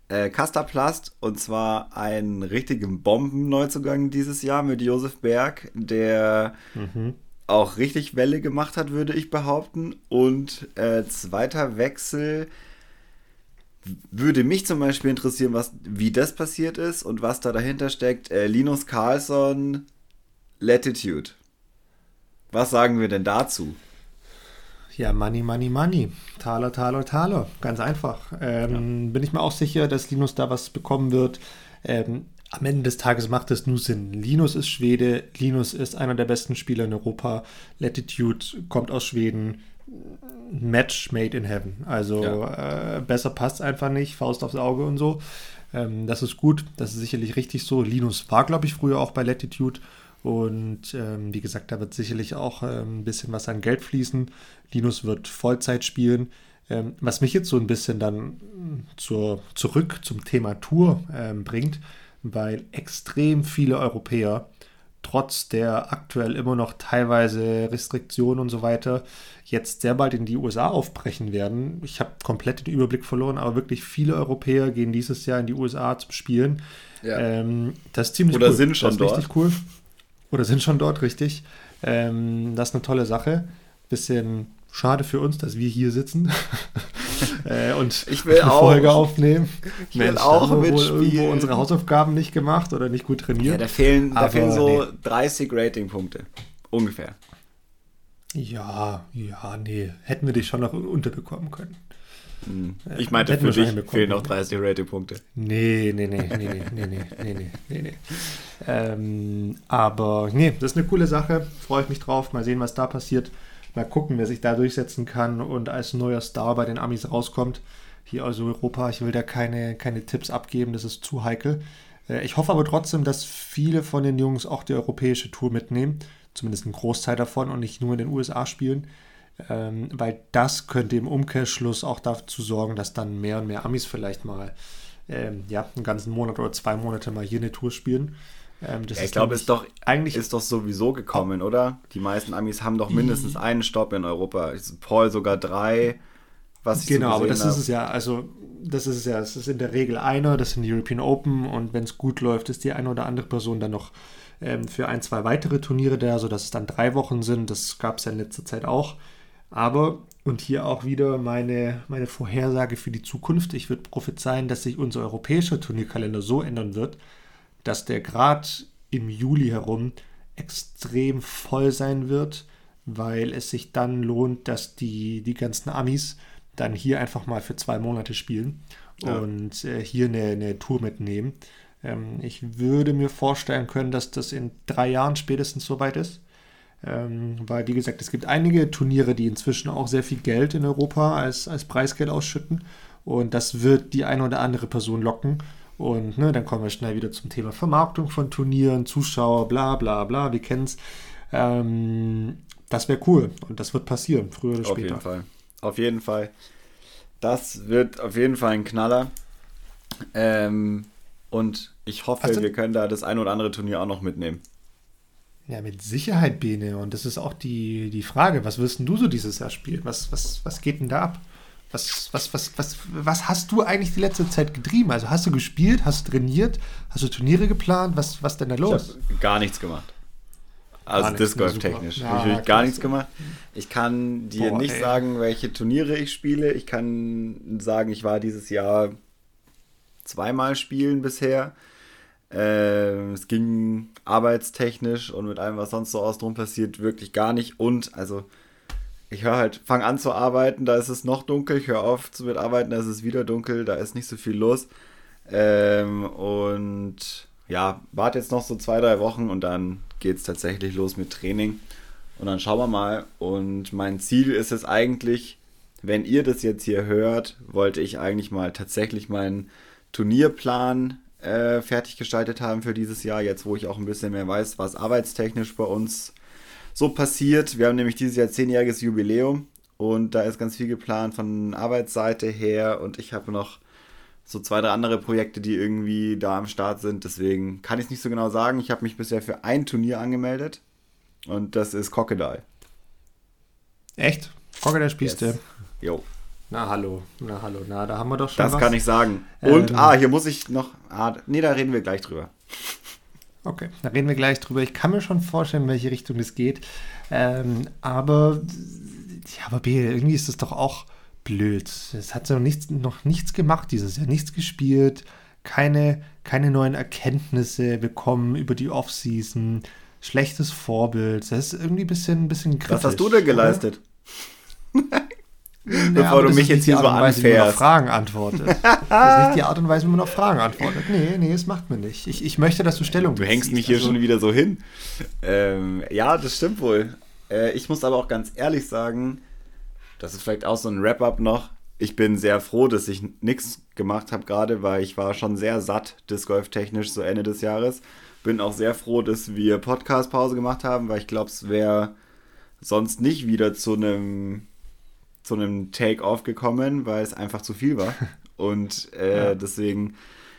äh, Castaplast und zwar einen richtigen Bomben-Neuzugang dieses Jahr mit Josef Berg, der mhm. auch richtig Welle gemacht hat, würde ich behaupten. Und äh, zweiter Wechsel würde mich zum Beispiel interessieren, was, wie das passiert ist und was da dahinter steckt. Äh, Linus Carlson, Latitude. Was sagen wir denn dazu? Ja, Money, Money, Money. Taler, Taler, Taler. Ganz einfach. Ähm, ja. Bin ich mir auch sicher, dass Linus da was bekommen wird. Ähm, am Ende des Tages macht es nur Sinn. Linus ist Schwede, Linus ist einer der besten Spieler in Europa. Latitude kommt aus Schweden. Match made in heaven. Also ja. äh, besser passt einfach nicht. Faust aufs Auge und so. Ähm, das ist gut. Das ist sicherlich richtig so. Linus war, glaube ich, früher auch bei Latitude und ähm, wie gesagt, da wird sicherlich auch ähm, ein bisschen was an Geld fließen. Linus wird Vollzeit spielen. Ähm, was mich jetzt so ein bisschen dann zur, zurück zum Thema Tour ähm, bringt, weil extrem viele Europäer trotz der aktuell immer noch teilweise Restriktionen und so weiter jetzt sehr bald in die USA aufbrechen werden. Ich habe komplett den Überblick verloren, aber wirklich viele Europäer gehen dieses Jahr in die USA zum Spielen. Ja. Ähm, das ist ziemlich Oder cool. sind schon das ist dort. richtig cool. Oder sind schon dort, richtig. Ähm, das ist eine tolle Sache. Bisschen schade für uns, dass wir hier sitzen äh, und ich will eine auch, Folge aufnehmen. Ich will Mensch, auch haben wir wohl irgendwo unsere Hausaufgaben nicht gemacht oder nicht gut trainiert. Ja, da fehlen, da fehlen so nee. 30 Ratingpunkte. Ungefähr. Ja, ja, nee. Hätten wir dich schon noch unterbekommen können. Ich meinte, für dich fehlen noch 30 Ratingpunkte. Nee, nee, nee, nee, nee, nee, nee, nee, nee, nee. Ähm, aber nee, das ist eine coole Sache. Freue ich mich drauf. Mal sehen, was da passiert. Mal gucken, wer sich da durchsetzen kann und als neuer Star bei den Amis rauskommt. Hier aus Europa. Ich will da keine, keine Tipps abgeben, das ist zu heikel. Äh, ich hoffe aber trotzdem, dass viele von den Jungs auch die europäische Tour mitnehmen. Zumindest ein Großteil davon und nicht nur in den USA spielen ähm, weil das könnte im Umkehrschluss auch dazu sorgen, dass dann mehr und mehr Amis vielleicht mal ähm, ja, einen ganzen Monat oder zwei Monate mal hier eine Tour spielen. Ähm, ja, ich glaube, ist doch eigentlich ist doch sowieso gekommen, oder? Die meisten Amis haben doch mindestens einen Stopp in Europa. Paul sogar drei. Was genau, so aber das hab. ist es ja. Also das ist es ja. Es ist in der Regel einer. Das sind die European Open und wenn es gut läuft, ist die eine oder andere Person dann noch ähm, für ein, zwei weitere Turniere da, sodass es dann drei Wochen sind. Das gab es ja in letzter Zeit auch. Aber und hier auch wieder meine, meine Vorhersage für die Zukunft. Ich würde prophezeien, dass sich unser europäischer Turnierkalender so ändern wird, dass der gerade im Juli herum extrem voll sein wird, weil es sich dann lohnt, dass die, die ganzen Amis dann hier einfach mal für zwei Monate spielen ja. und äh, hier eine, eine, Tour mitnehmen. Ähm, ich würde mir vorstellen können, dass das in drei Jahren spätestens soweit ist. Ähm, weil, wie gesagt, es gibt einige Turniere, die inzwischen auch sehr viel Geld in Europa als, als Preisgeld ausschütten. Und das wird die eine oder andere Person locken. Und ne, dann kommen wir schnell wieder zum Thema Vermarktung von Turnieren, Zuschauer, bla bla bla, wir kennen es. Ähm, das wäre cool und das wird passieren, früher oder später. Auf jeden Fall. Auf jeden Fall. Das wird auf jeden Fall ein Knaller. Ähm, und ich hoffe, also, wir können da das ein oder andere Turnier auch noch mitnehmen. Ja, mit Sicherheit, Bene. Und das ist auch die, die Frage, was wirst denn du so dieses Jahr spielen? Was, was, was geht denn da ab? Was, was, was, was, was hast du eigentlich die letzte Zeit getrieben? Also hast du gespielt, hast du trainiert, hast du Turniere geplant? Was, was denn da los? Ich habe gar nichts gemacht. Also Disc Golf technisch. Ja, ich habe gar nichts gemacht. Ich kann dir Boah, nicht ey. sagen, welche Turniere ich spiele. Ich kann sagen, ich war dieses Jahr zweimal spielen bisher. Äh, es ging arbeitstechnisch und mit allem, was sonst so außen passiert, wirklich gar nicht. Und also ich höre halt, fange an zu arbeiten, da ist es noch dunkel, ich höre auf zu arbeiten, da ist es wieder dunkel, da ist nicht so viel los. Ähm, und ja, warte jetzt noch so zwei, drei Wochen und dann geht es tatsächlich los mit Training. Und dann schauen wir mal. Und mein Ziel ist es eigentlich, wenn ihr das jetzt hier hört, wollte ich eigentlich mal tatsächlich meinen Turnierplan äh, fertig gestaltet haben für dieses Jahr, jetzt wo ich auch ein bisschen mehr weiß, was arbeitstechnisch bei uns so passiert. Wir haben nämlich dieses Jahr zehnjähriges Jubiläum und da ist ganz viel geplant von Arbeitsseite her und ich habe noch so zwei, drei andere Projekte, die irgendwie da am Start sind. Deswegen kann ich es nicht so genau sagen. Ich habe mich bisher für ein Turnier angemeldet und das ist Crocodile. Echt? Crocodile spielst yes. du? Jo. Na hallo, na hallo, na da haben wir doch schon Das was. kann ich sagen. Und, ähm, ah, hier muss ich noch, ah, nee, da reden wir gleich drüber. Okay, da reden wir gleich drüber. Ich kann mir schon vorstellen, in welche Richtung es geht. Ähm, aber, ja, aber B, irgendwie ist das doch auch blöd. Es hat noch nichts, noch nichts gemacht dieses Jahr, nichts gespielt, keine, keine neuen Erkenntnisse bekommen über die Offseason, schlechtes Vorbild. Das ist irgendwie ein bisschen, ein bisschen kritisch. Was hast du denn geleistet? Ja, Bevor du mich jetzt hier so anfährst. Wie man auf Fragen antwortet. das ist nicht die Art und Weise, wie man auf Fragen antwortet. Nee, nee, das macht man nicht. Ich, ich möchte, dass du Stellung Du hängst mich hier also, schon wieder so hin. Ähm, ja, das stimmt wohl. Äh, ich muss aber auch ganz ehrlich sagen, das ist vielleicht auch so ein Wrap-up noch. Ich bin sehr froh, dass ich nichts gemacht habe gerade, weil ich war schon sehr satt, Disc Golf technisch so Ende des Jahres. Bin auch sehr froh, dass wir Podcast-Pause gemacht haben, weil ich glaube, es wäre sonst nicht wieder zu einem zu einem Take-Off gekommen, weil es einfach zu viel war. Und äh, ja. deswegen,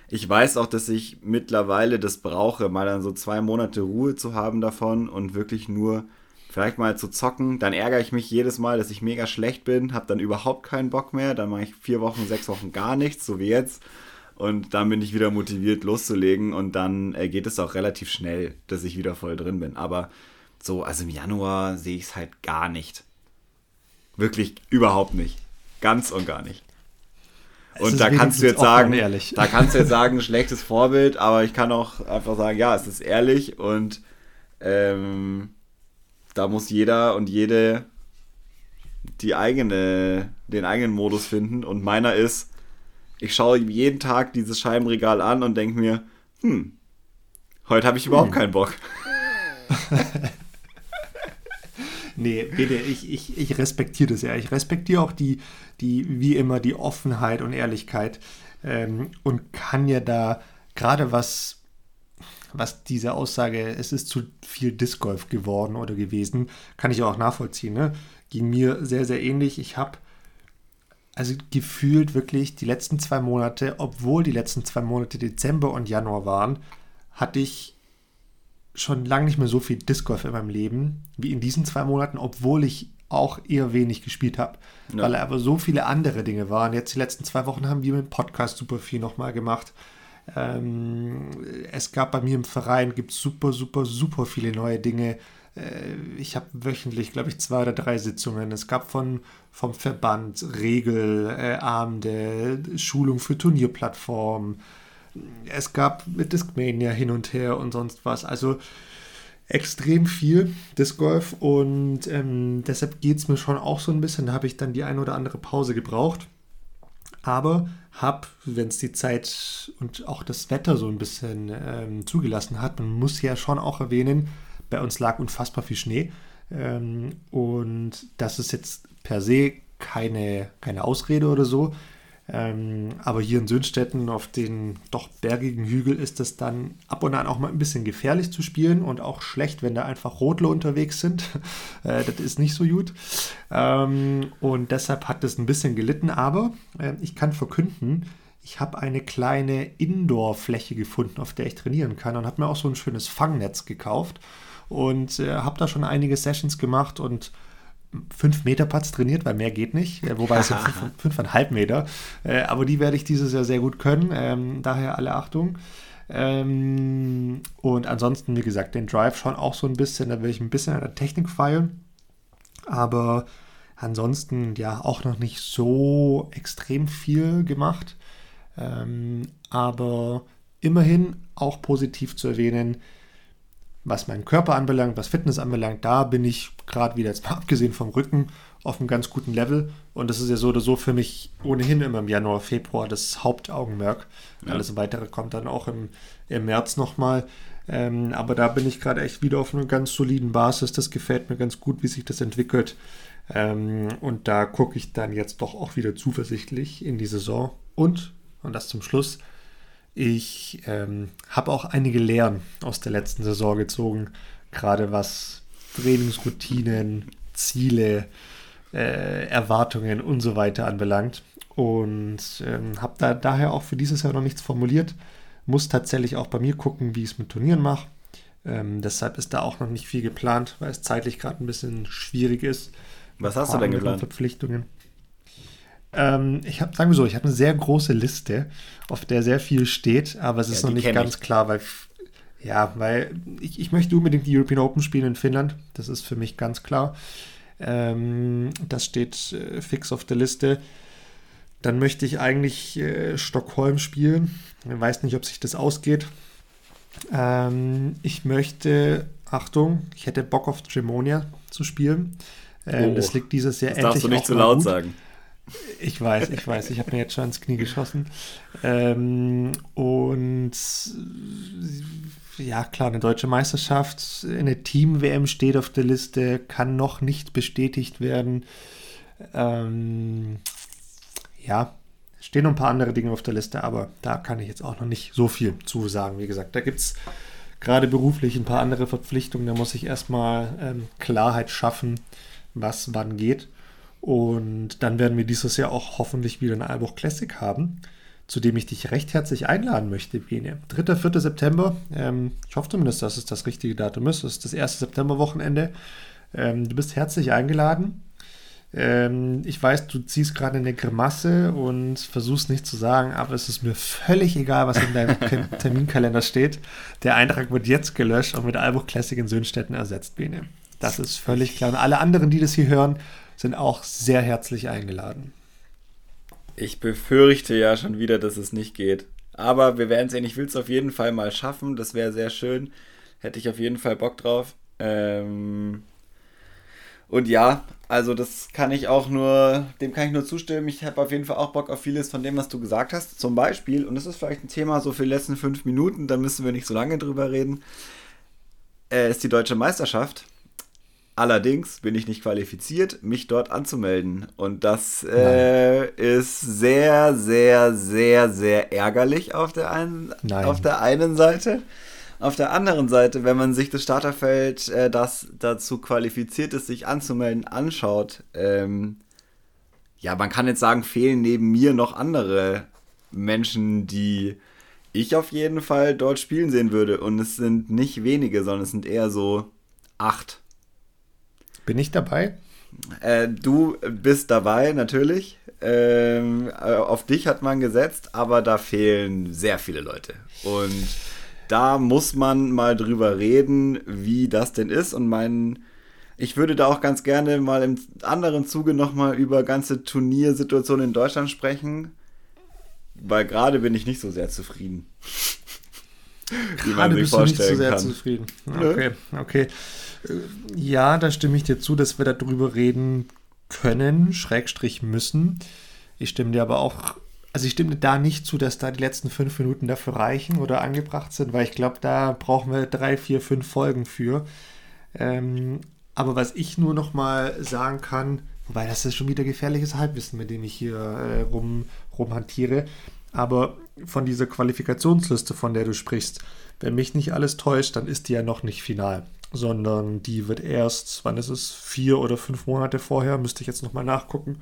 ich weiß auch, dass ich mittlerweile das brauche, mal dann so zwei Monate Ruhe zu haben davon und wirklich nur vielleicht mal zu zocken. Dann ärgere ich mich jedes Mal, dass ich mega schlecht bin, habe dann überhaupt keinen Bock mehr. Dann mache ich vier Wochen, sechs Wochen gar nichts, so wie jetzt. Und dann bin ich wieder motiviert loszulegen und dann äh, geht es auch relativ schnell, dass ich wieder voll drin bin. Aber so, also im Januar sehe ich es halt gar nicht. Wirklich überhaupt nicht. Ganz und gar nicht. Und da kannst du jetzt sagen, da kannst du jetzt sagen, schlechtes Vorbild, aber ich kann auch einfach sagen, ja, es ist ehrlich und ähm, da muss jeder und jede die eigene, den eigenen Modus finden. Und meiner ist, ich schaue jeden Tag dieses Scheibenregal an und denke mir, hm, heute habe ich überhaupt hm. keinen Bock. Nee, bitte, ich, ich, ich respektiere das ja. Ich respektiere auch die, die, wie immer, die Offenheit und Ehrlichkeit ähm, und kann ja da gerade was, was diese Aussage, es ist zu viel Disc Golf geworden oder gewesen, kann ich auch nachvollziehen. Ne? Ging mir sehr, sehr ähnlich. Ich habe also gefühlt wirklich die letzten zwei Monate, obwohl die letzten zwei Monate Dezember und Januar waren, hatte ich schon lange nicht mehr so viel Disc Golf in meinem Leben wie in diesen zwei Monaten, obwohl ich auch eher wenig gespielt habe, ja. weil aber so viele andere Dinge waren. Jetzt die letzten zwei Wochen haben wir mit dem Podcast super viel nochmal gemacht. Ähm, es gab bei mir im Verein gibt super, super, super viele neue Dinge. Äh, ich habe wöchentlich, glaube ich, zwei oder drei Sitzungen. Es gab von, vom Verband Regelabende, äh, Schulung für Turnierplattformen. Es gab mit Discmania hin und her und sonst was. Also extrem viel Disc Golf und ähm, deshalb geht es mir schon auch so ein bisschen. Da habe ich dann die eine oder andere Pause gebraucht. Aber habe, wenn es die Zeit und auch das Wetter so ein bisschen ähm, zugelassen hat, man muss ja schon auch erwähnen, bei uns lag unfassbar viel Schnee. Ähm, und das ist jetzt per se keine, keine Ausrede oder so. Ähm, aber hier in Sönstetten auf den doch bergigen Hügel ist es dann ab und an auch mal ein bisschen gefährlich zu spielen und auch schlecht, wenn da einfach Rotler unterwegs sind. äh, das ist nicht so gut. Ähm, und deshalb hat es ein bisschen gelitten, aber äh, ich kann verkünden, ich habe eine kleine Indoor-Fläche gefunden, auf der ich trainieren kann und habe mir auch so ein schönes Fangnetz gekauft und äh, habe da schon einige Sessions gemacht und 5 Meter Putts trainiert, weil mehr geht nicht, äh, wobei es sind 5,5 Meter. Äh, aber die werde ich dieses Jahr sehr gut können, ähm, daher alle Achtung. Ähm, und ansonsten, wie gesagt, den Drive schon auch so ein bisschen, da will ich ein bisschen an der Technik feilen. Aber ansonsten, ja, auch noch nicht so extrem viel gemacht. Ähm, aber immerhin auch positiv zu erwähnen, was meinen Körper anbelangt, was Fitness anbelangt, da bin ich gerade wieder, jetzt mal abgesehen vom Rücken, auf einem ganz guten Level. Und das ist ja so oder so für mich ohnehin immer im Januar, Februar das Hauptaugenmerk. Ja. Alles weitere kommt dann auch im, im März nochmal. Ähm, aber da bin ich gerade echt wieder auf einer ganz soliden Basis. Das gefällt mir ganz gut, wie sich das entwickelt. Ähm, und da gucke ich dann jetzt doch auch wieder zuversichtlich in die Saison. Und, und das zum Schluss, ich ähm, habe auch einige Lehren aus der letzten Saison gezogen, gerade was Trainingsroutinen, Ziele, äh, Erwartungen und so weiter anbelangt. Und ähm, habe da daher auch für dieses Jahr noch nichts formuliert. Muss tatsächlich auch bei mir gucken, wie ich es mit Turnieren mache. Ähm, deshalb ist da auch noch nicht viel geplant, weil es zeitlich gerade ein bisschen schwierig ist. Was hast du denn geplant? Verpflichtungen. Ähm, ich habe, sagen wir so, ich habe eine sehr große Liste, auf der sehr viel steht, aber es ja, ist noch nicht ganz ich. klar, weil ja, weil ich, ich möchte unbedingt die European Open spielen in Finnland. Das ist für mich ganz klar. Ähm, das steht äh, fix auf der Liste. Dann möchte ich eigentlich äh, Stockholm spielen. Ich weiß nicht, ob sich das ausgeht. Ähm, ich möchte, Achtung, ich hätte Bock auf Tremonia zu spielen. Ähm, oh, das liegt dieses Jahr das endlich. Darfst du nicht zu laut gut. sagen. Ich weiß, ich weiß, ich habe mir jetzt schon ins Knie geschossen. Ähm, und ja, klar, eine deutsche Meisterschaft, eine Team-WM steht auf der Liste, kann noch nicht bestätigt werden. Ähm, ja, stehen noch ein paar andere Dinge auf der Liste, aber da kann ich jetzt auch noch nicht so viel zu sagen. Wie gesagt, da gibt es gerade beruflich ein paar andere Verpflichtungen, da muss ich erstmal ähm, Klarheit schaffen, was wann geht. Und dann werden wir dieses Jahr auch hoffentlich wieder ein Albuch Classic haben, zu dem ich dich recht herzlich einladen möchte, Bene. 3. 4. September, ähm, ich hoffe zumindest, dass es das richtige Datum ist. Es ist das erste Septemberwochenende. Ähm, du bist herzlich eingeladen. Ähm, ich weiß, du ziehst gerade eine Grimasse und versuchst nicht zu sagen, aber es ist mir völlig egal, was in deinem Terminkalender steht. Der Eintrag wird jetzt gelöscht und mit Albuch Classic in Söhnstetten ersetzt, Bene. Das ist völlig klar. Und alle anderen, die das hier hören, sind auch sehr herzlich eingeladen. Ich befürchte ja schon wieder, dass es nicht geht. Aber wir werden sehen. Ich will es auf jeden Fall mal schaffen. Das wäre sehr schön. Hätte ich auf jeden Fall Bock drauf. Ähm und ja, also das kann ich auch nur, dem kann ich nur zustimmen. Ich habe auf jeden Fall auch Bock auf vieles von dem, was du gesagt hast. Zum Beispiel, und das ist vielleicht ein Thema so für die letzten fünf Minuten, da müssen wir nicht so lange drüber reden, äh, ist die deutsche Meisterschaft. Allerdings bin ich nicht qualifiziert, mich dort anzumelden. Und das äh, ist sehr, sehr, sehr, sehr ärgerlich auf der, einen, auf der einen Seite. Auf der anderen Seite, wenn man sich das Starterfeld, äh, das dazu qualifiziert ist, sich anzumelden, anschaut, ähm, ja, man kann jetzt sagen, fehlen neben mir noch andere Menschen, die ich auf jeden Fall dort spielen sehen würde. Und es sind nicht wenige, sondern es sind eher so acht. Bin ich dabei? Äh, du bist dabei, natürlich. Ähm, äh, auf dich hat man gesetzt, aber da fehlen sehr viele Leute. Und da muss man mal drüber reden, wie das denn ist. Und mein, ich würde da auch ganz gerne mal im anderen Zuge nochmal über ganze Turniersituationen in Deutschland sprechen. Weil gerade bin ich nicht so sehr zufrieden. man sich vorstellen nicht so sehr kann. zufrieden. Okay, okay. Ja, da stimme ich dir zu, dass wir darüber reden können, Schrägstrich müssen. Ich stimme dir aber auch, also ich stimme da nicht zu, dass da die letzten fünf Minuten dafür reichen oder angebracht sind, weil ich glaube, da brauchen wir drei, vier, fünf Folgen für. Ähm, aber was ich nur noch mal sagen kann, wobei das ist schon wieder gefährliches Halbwissen, mit dem ich hier äh, rum, rumhantiere, aber von dieser Qualifikationsliste, von der du sprichst, wenn mich nicht alles täuscht, dann ist die ja noch nicht final sondern die wird erst, wann ist es, vier oder fünf Monate vorher, müsste ich jetzt nochmal nachgucken,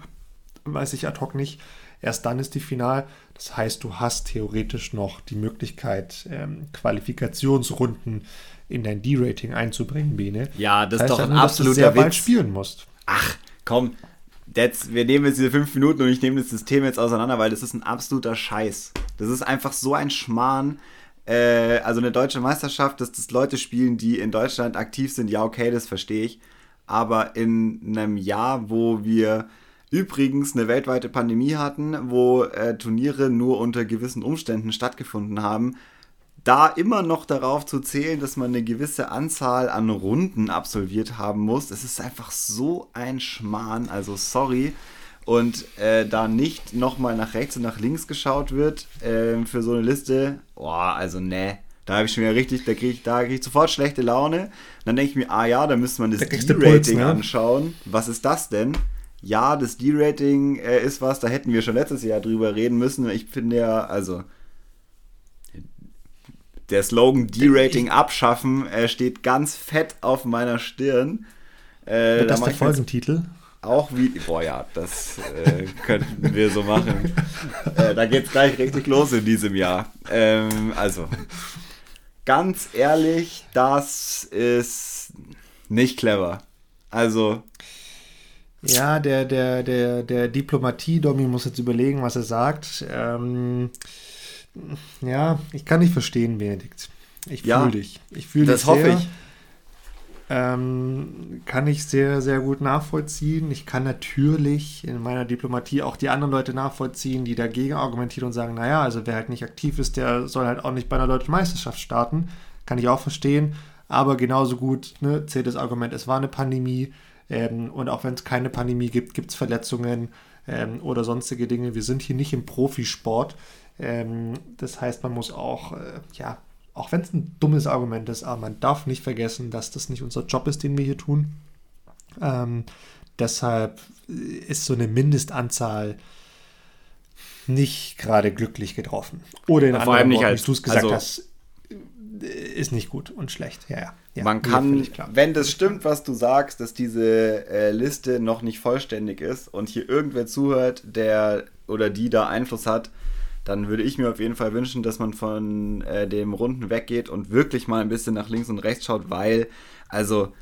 weiß ich ad hoc nicht. Erst dann ist die final. Das heißt, du hast theoretisch noch die Möglichkeit, ähm, Qualifikationsrunden in dein D-Rating einzubringen, Bene. Ja, das, das ist doch ein absoluter dass du sehr Witz. bald spielen musst. Ach, komm. Jetzt, wir nehmen jetzt diese fünf Minuten und ich nehme das System jetzt auseinander, weil das ist ein absoluter Scheiß. Das ist einfach so ein Schmarrn äh, also eine deutsche Meisterschaft, dass das Leute spielen, die in Deutschland aktiv sind, ja, okay, das verstehe ich. Aber in einem Jahr, wo wir übrigens eine weltweite Pandemie hatten, wo äh, Turniere nur unter gewissen Umständen stattgefunden haben, da immer noch darauf zu zählen, dass man eine gewisse Anzahl an Runden absolviert haben muss, das ist einfach so ein Schmarrn. Also sorry und äh, da nicht nochmal nach rechts und nach links geschaut wird äh, für so eine Liste, boah, also ne. Da habe ich schon wieder richtig, da kriege ich, krieg ich sofort schlechte Laune. dann denke ich mir, ah ja, da müsste man das D-Rating ne? anschauen. Was ist das denn? Ja, das D-Rating äh, ist was, da hätten wir schon letztes Jahr drüber reden müssen. Ich finde ja, also der Slogan D-Rating abschaffen äh, steht ganz fett auf meiner Stirn. Äh, Wird das der Folgentitel? Auch wie. Boah, ja, das äh, könnten wir so machen. Äh, da es gleich richtig los in diesem Jahr. Ähm, also, ganz ehrlich, das ist nicht clever. Also. Ja, der, der, der, der Diplomatie-Domi muss jetzt überlegen, was er sagt. Ähm, ja, ich kann nicht verstehen, Benedikt. Ich fühle ja, dich. Ich fühle dich. Das hoffe ich. Ähm, kann ich sehr, sehr gut nachvollziehen. Ich kann natürlich in meiner Diplomatie auch die anderen Leute nachvollziehen, die dagegen argumentieren und sagen, naja, also wer halt nicht aktiv ist, der soll halt auch nicht bei einer deutschen Meisterschaft starten. Kann ich auch verstehen. Aber genauso gut ne, zählt das Argument, es war eine Pandemie. Ähm, und auch wenn es keine Pandemie gibt, gibt es Verletzungen ähm, oder sonstige Dinge. Wir sind hier nicht im Profisport. Ähm, das heißt, man muss auch äh, ja, auch wenn es ein dummes Argument ist, aber man darf nicht vergessen, dass das nicht unser Job ist, den wir hier tun. Ähm, deshalb ist so eine Mindestanzahl nicht gerade glücklich getroffen. Oder in ja, anderen Worten, als, wie du es gesagt also, hast, ist nicht gut und schlecht. Ja, ja. ja man kann, wenn das stimmt, was du sagst, dass diese äh, Liste noch nicht vollständig ist und hier irgendwer zuhört, der oder die da Einfluss hat, dann würde ich mir auf jeden Fall wünschen, dass man von äh, dem Runden weggeht und wirklich mal ein bisschen nach links und rechts schaut, weil, also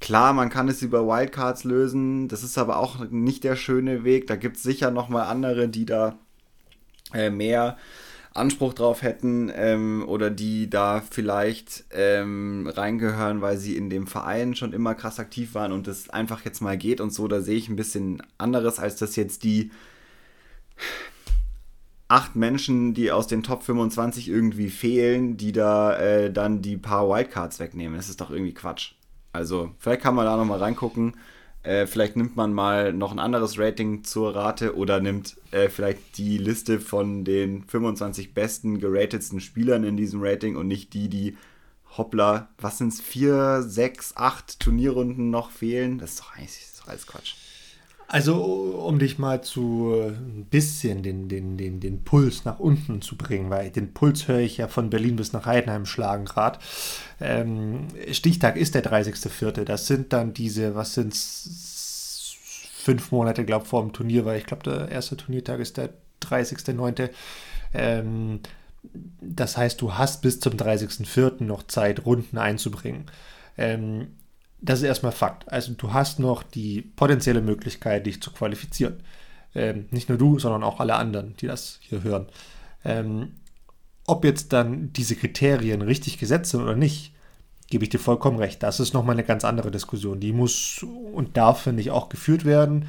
klar, man kann es über Wildcards lösen, das ist aber auch nicht der schöne Weg. Da gibt es sicher nochmal andere, die da äh, mehr Anspruch drauf hätten ähm, oder die da vielleicht ähm, reingehören, weil sie in dem Verein schon immer krass aktiv waren und das einfach jetzt mal geht und so, da sehe ich ein bisschen anderes, als dass jetzt die acht Menschen, die aus den Top 25 irgendwie fehlen, die da äh, dann die paar Wildcards wegnehmen. Das ist doch irgendwie Quatsch. Also, vielleicht kann man da nochmal reingucken. Äh, vielleicht nimmt man mal noch ein anderes Rating zur Rate oder nimmt äh, vielleicht die Liste von den 25 besten geratetsten Spielern in diesem Rating und nicht die, die hoppla, was sind es, vier, sechs, acht Turnierrunden noch fehlen? Das ist doch eigentlich das ist doch alles Quatsch. Also, um dich mal zu ein bisschen den, den, den, den Puls nach unten zu bringen, weil den Puls höre ich ja von Berlin bis nach Heidenheim schlagen gerade. Ähm, Stichtag ist der 30.04. Das sind dann diese, was sind es, fünf Monate, glaube ich, vor dem Turnier, weil ich glaube, der erste Turniertag ist der 30.09. Ähm, Das heißt, du hast bis zum 30.04. noch Zeit, Runden einzubringen. Ähm, das ist erstmal Fakt. Also du hast noch die potenzielle Möglichkeit, dich zu qualifizieren. Ähm, nicht nur du, sondern auch alle anderen, die das hier hören. Ähm, ob jetzt dann diese Kriterien richtig gesetzt sind oder nicht, gebe ich dir vollkommen recht. Das ist nochmal eine ganz andere Diskussion. Die muss und darf, finde ich, auch geführt werden.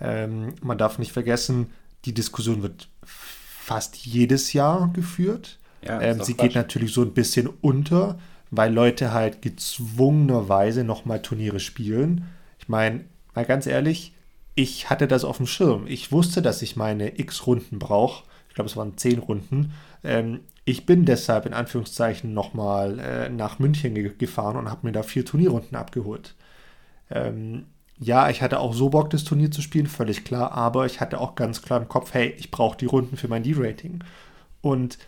Ähm, man darf nicht vergessen, die Diskussion wird fast jedes Jahr geführt. Ja, ähm, sie geht natürlich so ein bisschen unter, weil Leute halt gezwungenerweise nochmal Turniere spielen. Ich meine, mal ganz ehrlich, ich hatte das auf dem Schirm. Ich wusste, dass ich meine x Runden brauche. Ich glaube, es waren zehn Runden. Ähm, ich bin deshalb in Anführungszeichen nochmal äh, nach München ge gefahren und habe mir da vier Turnierrunden abgeholt. Ähm, ja, ich hatte auch so Bock, das Turnier zu spielen, völlig klar, aber ich hatte auch ganz klar im Kopf, hey, ich brauche die Runden für mein D-Rating. Und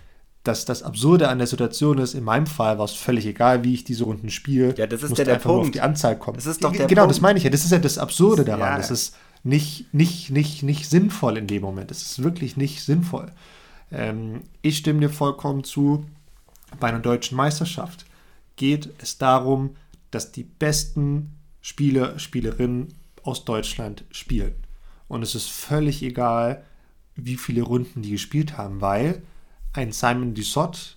dass das Absurde an der Situation ist, in meinem Fall war es völlig egal, wie ich diese Runden spiele. Ja, das ist der, der Punkt. Nur auf die Anzahl kommen. Das ist doch der genau, Punkt. das meine ich ja. Das ist ja das Absurde daran. Ja. Das ist nicht, nicht, nicht, nicht sinnvoll in dem Moment. Das ist wirklich nicht sinnvoll. Ähm, ich stimme dir vollkommen zu. Bei einer deutschen Meisterschaft geht es darum, dass die besten Spieler, Spielerinnen aus Deutschland spielen. Und es ist völlig egal, wie viele Runden die gespielt haben, weil ein Simon Dissot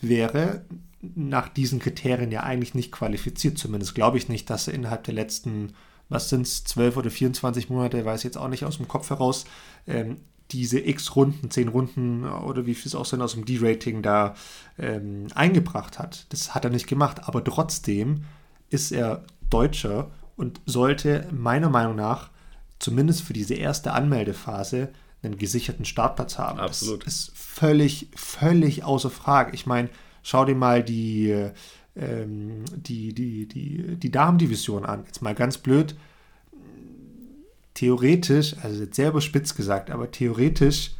wäre nach diesen Kriterien ja eigentlich nicht qualifiziert. Zumindest glaube ich nicht, dass er innerhalb der letzten, was sind es, 12 oder 24 Monate, weiß ich jetzt auch nicht aus dem Kopf heraus, ähm, diese x Runden, 10 Runden oder wie viel es auch sind aus dem D-Rating da ähm, eingebracht hat. Das hat er nicht gemacht, aber trotzdem ist er Deutscher und sollte meiner Meinung nach zumindest für diese erste Anmeldephase einen gesicherten Startplatz haben. Absolut. Das ist völlig, völlig außer Frage. Ich meine, schau dir mal die, ähm, die, die, die, die Damendivision an. Jetzt mal ganz blöd. Theoretisch, also jetzt sehr überspitzt gesagt, aber theoretisch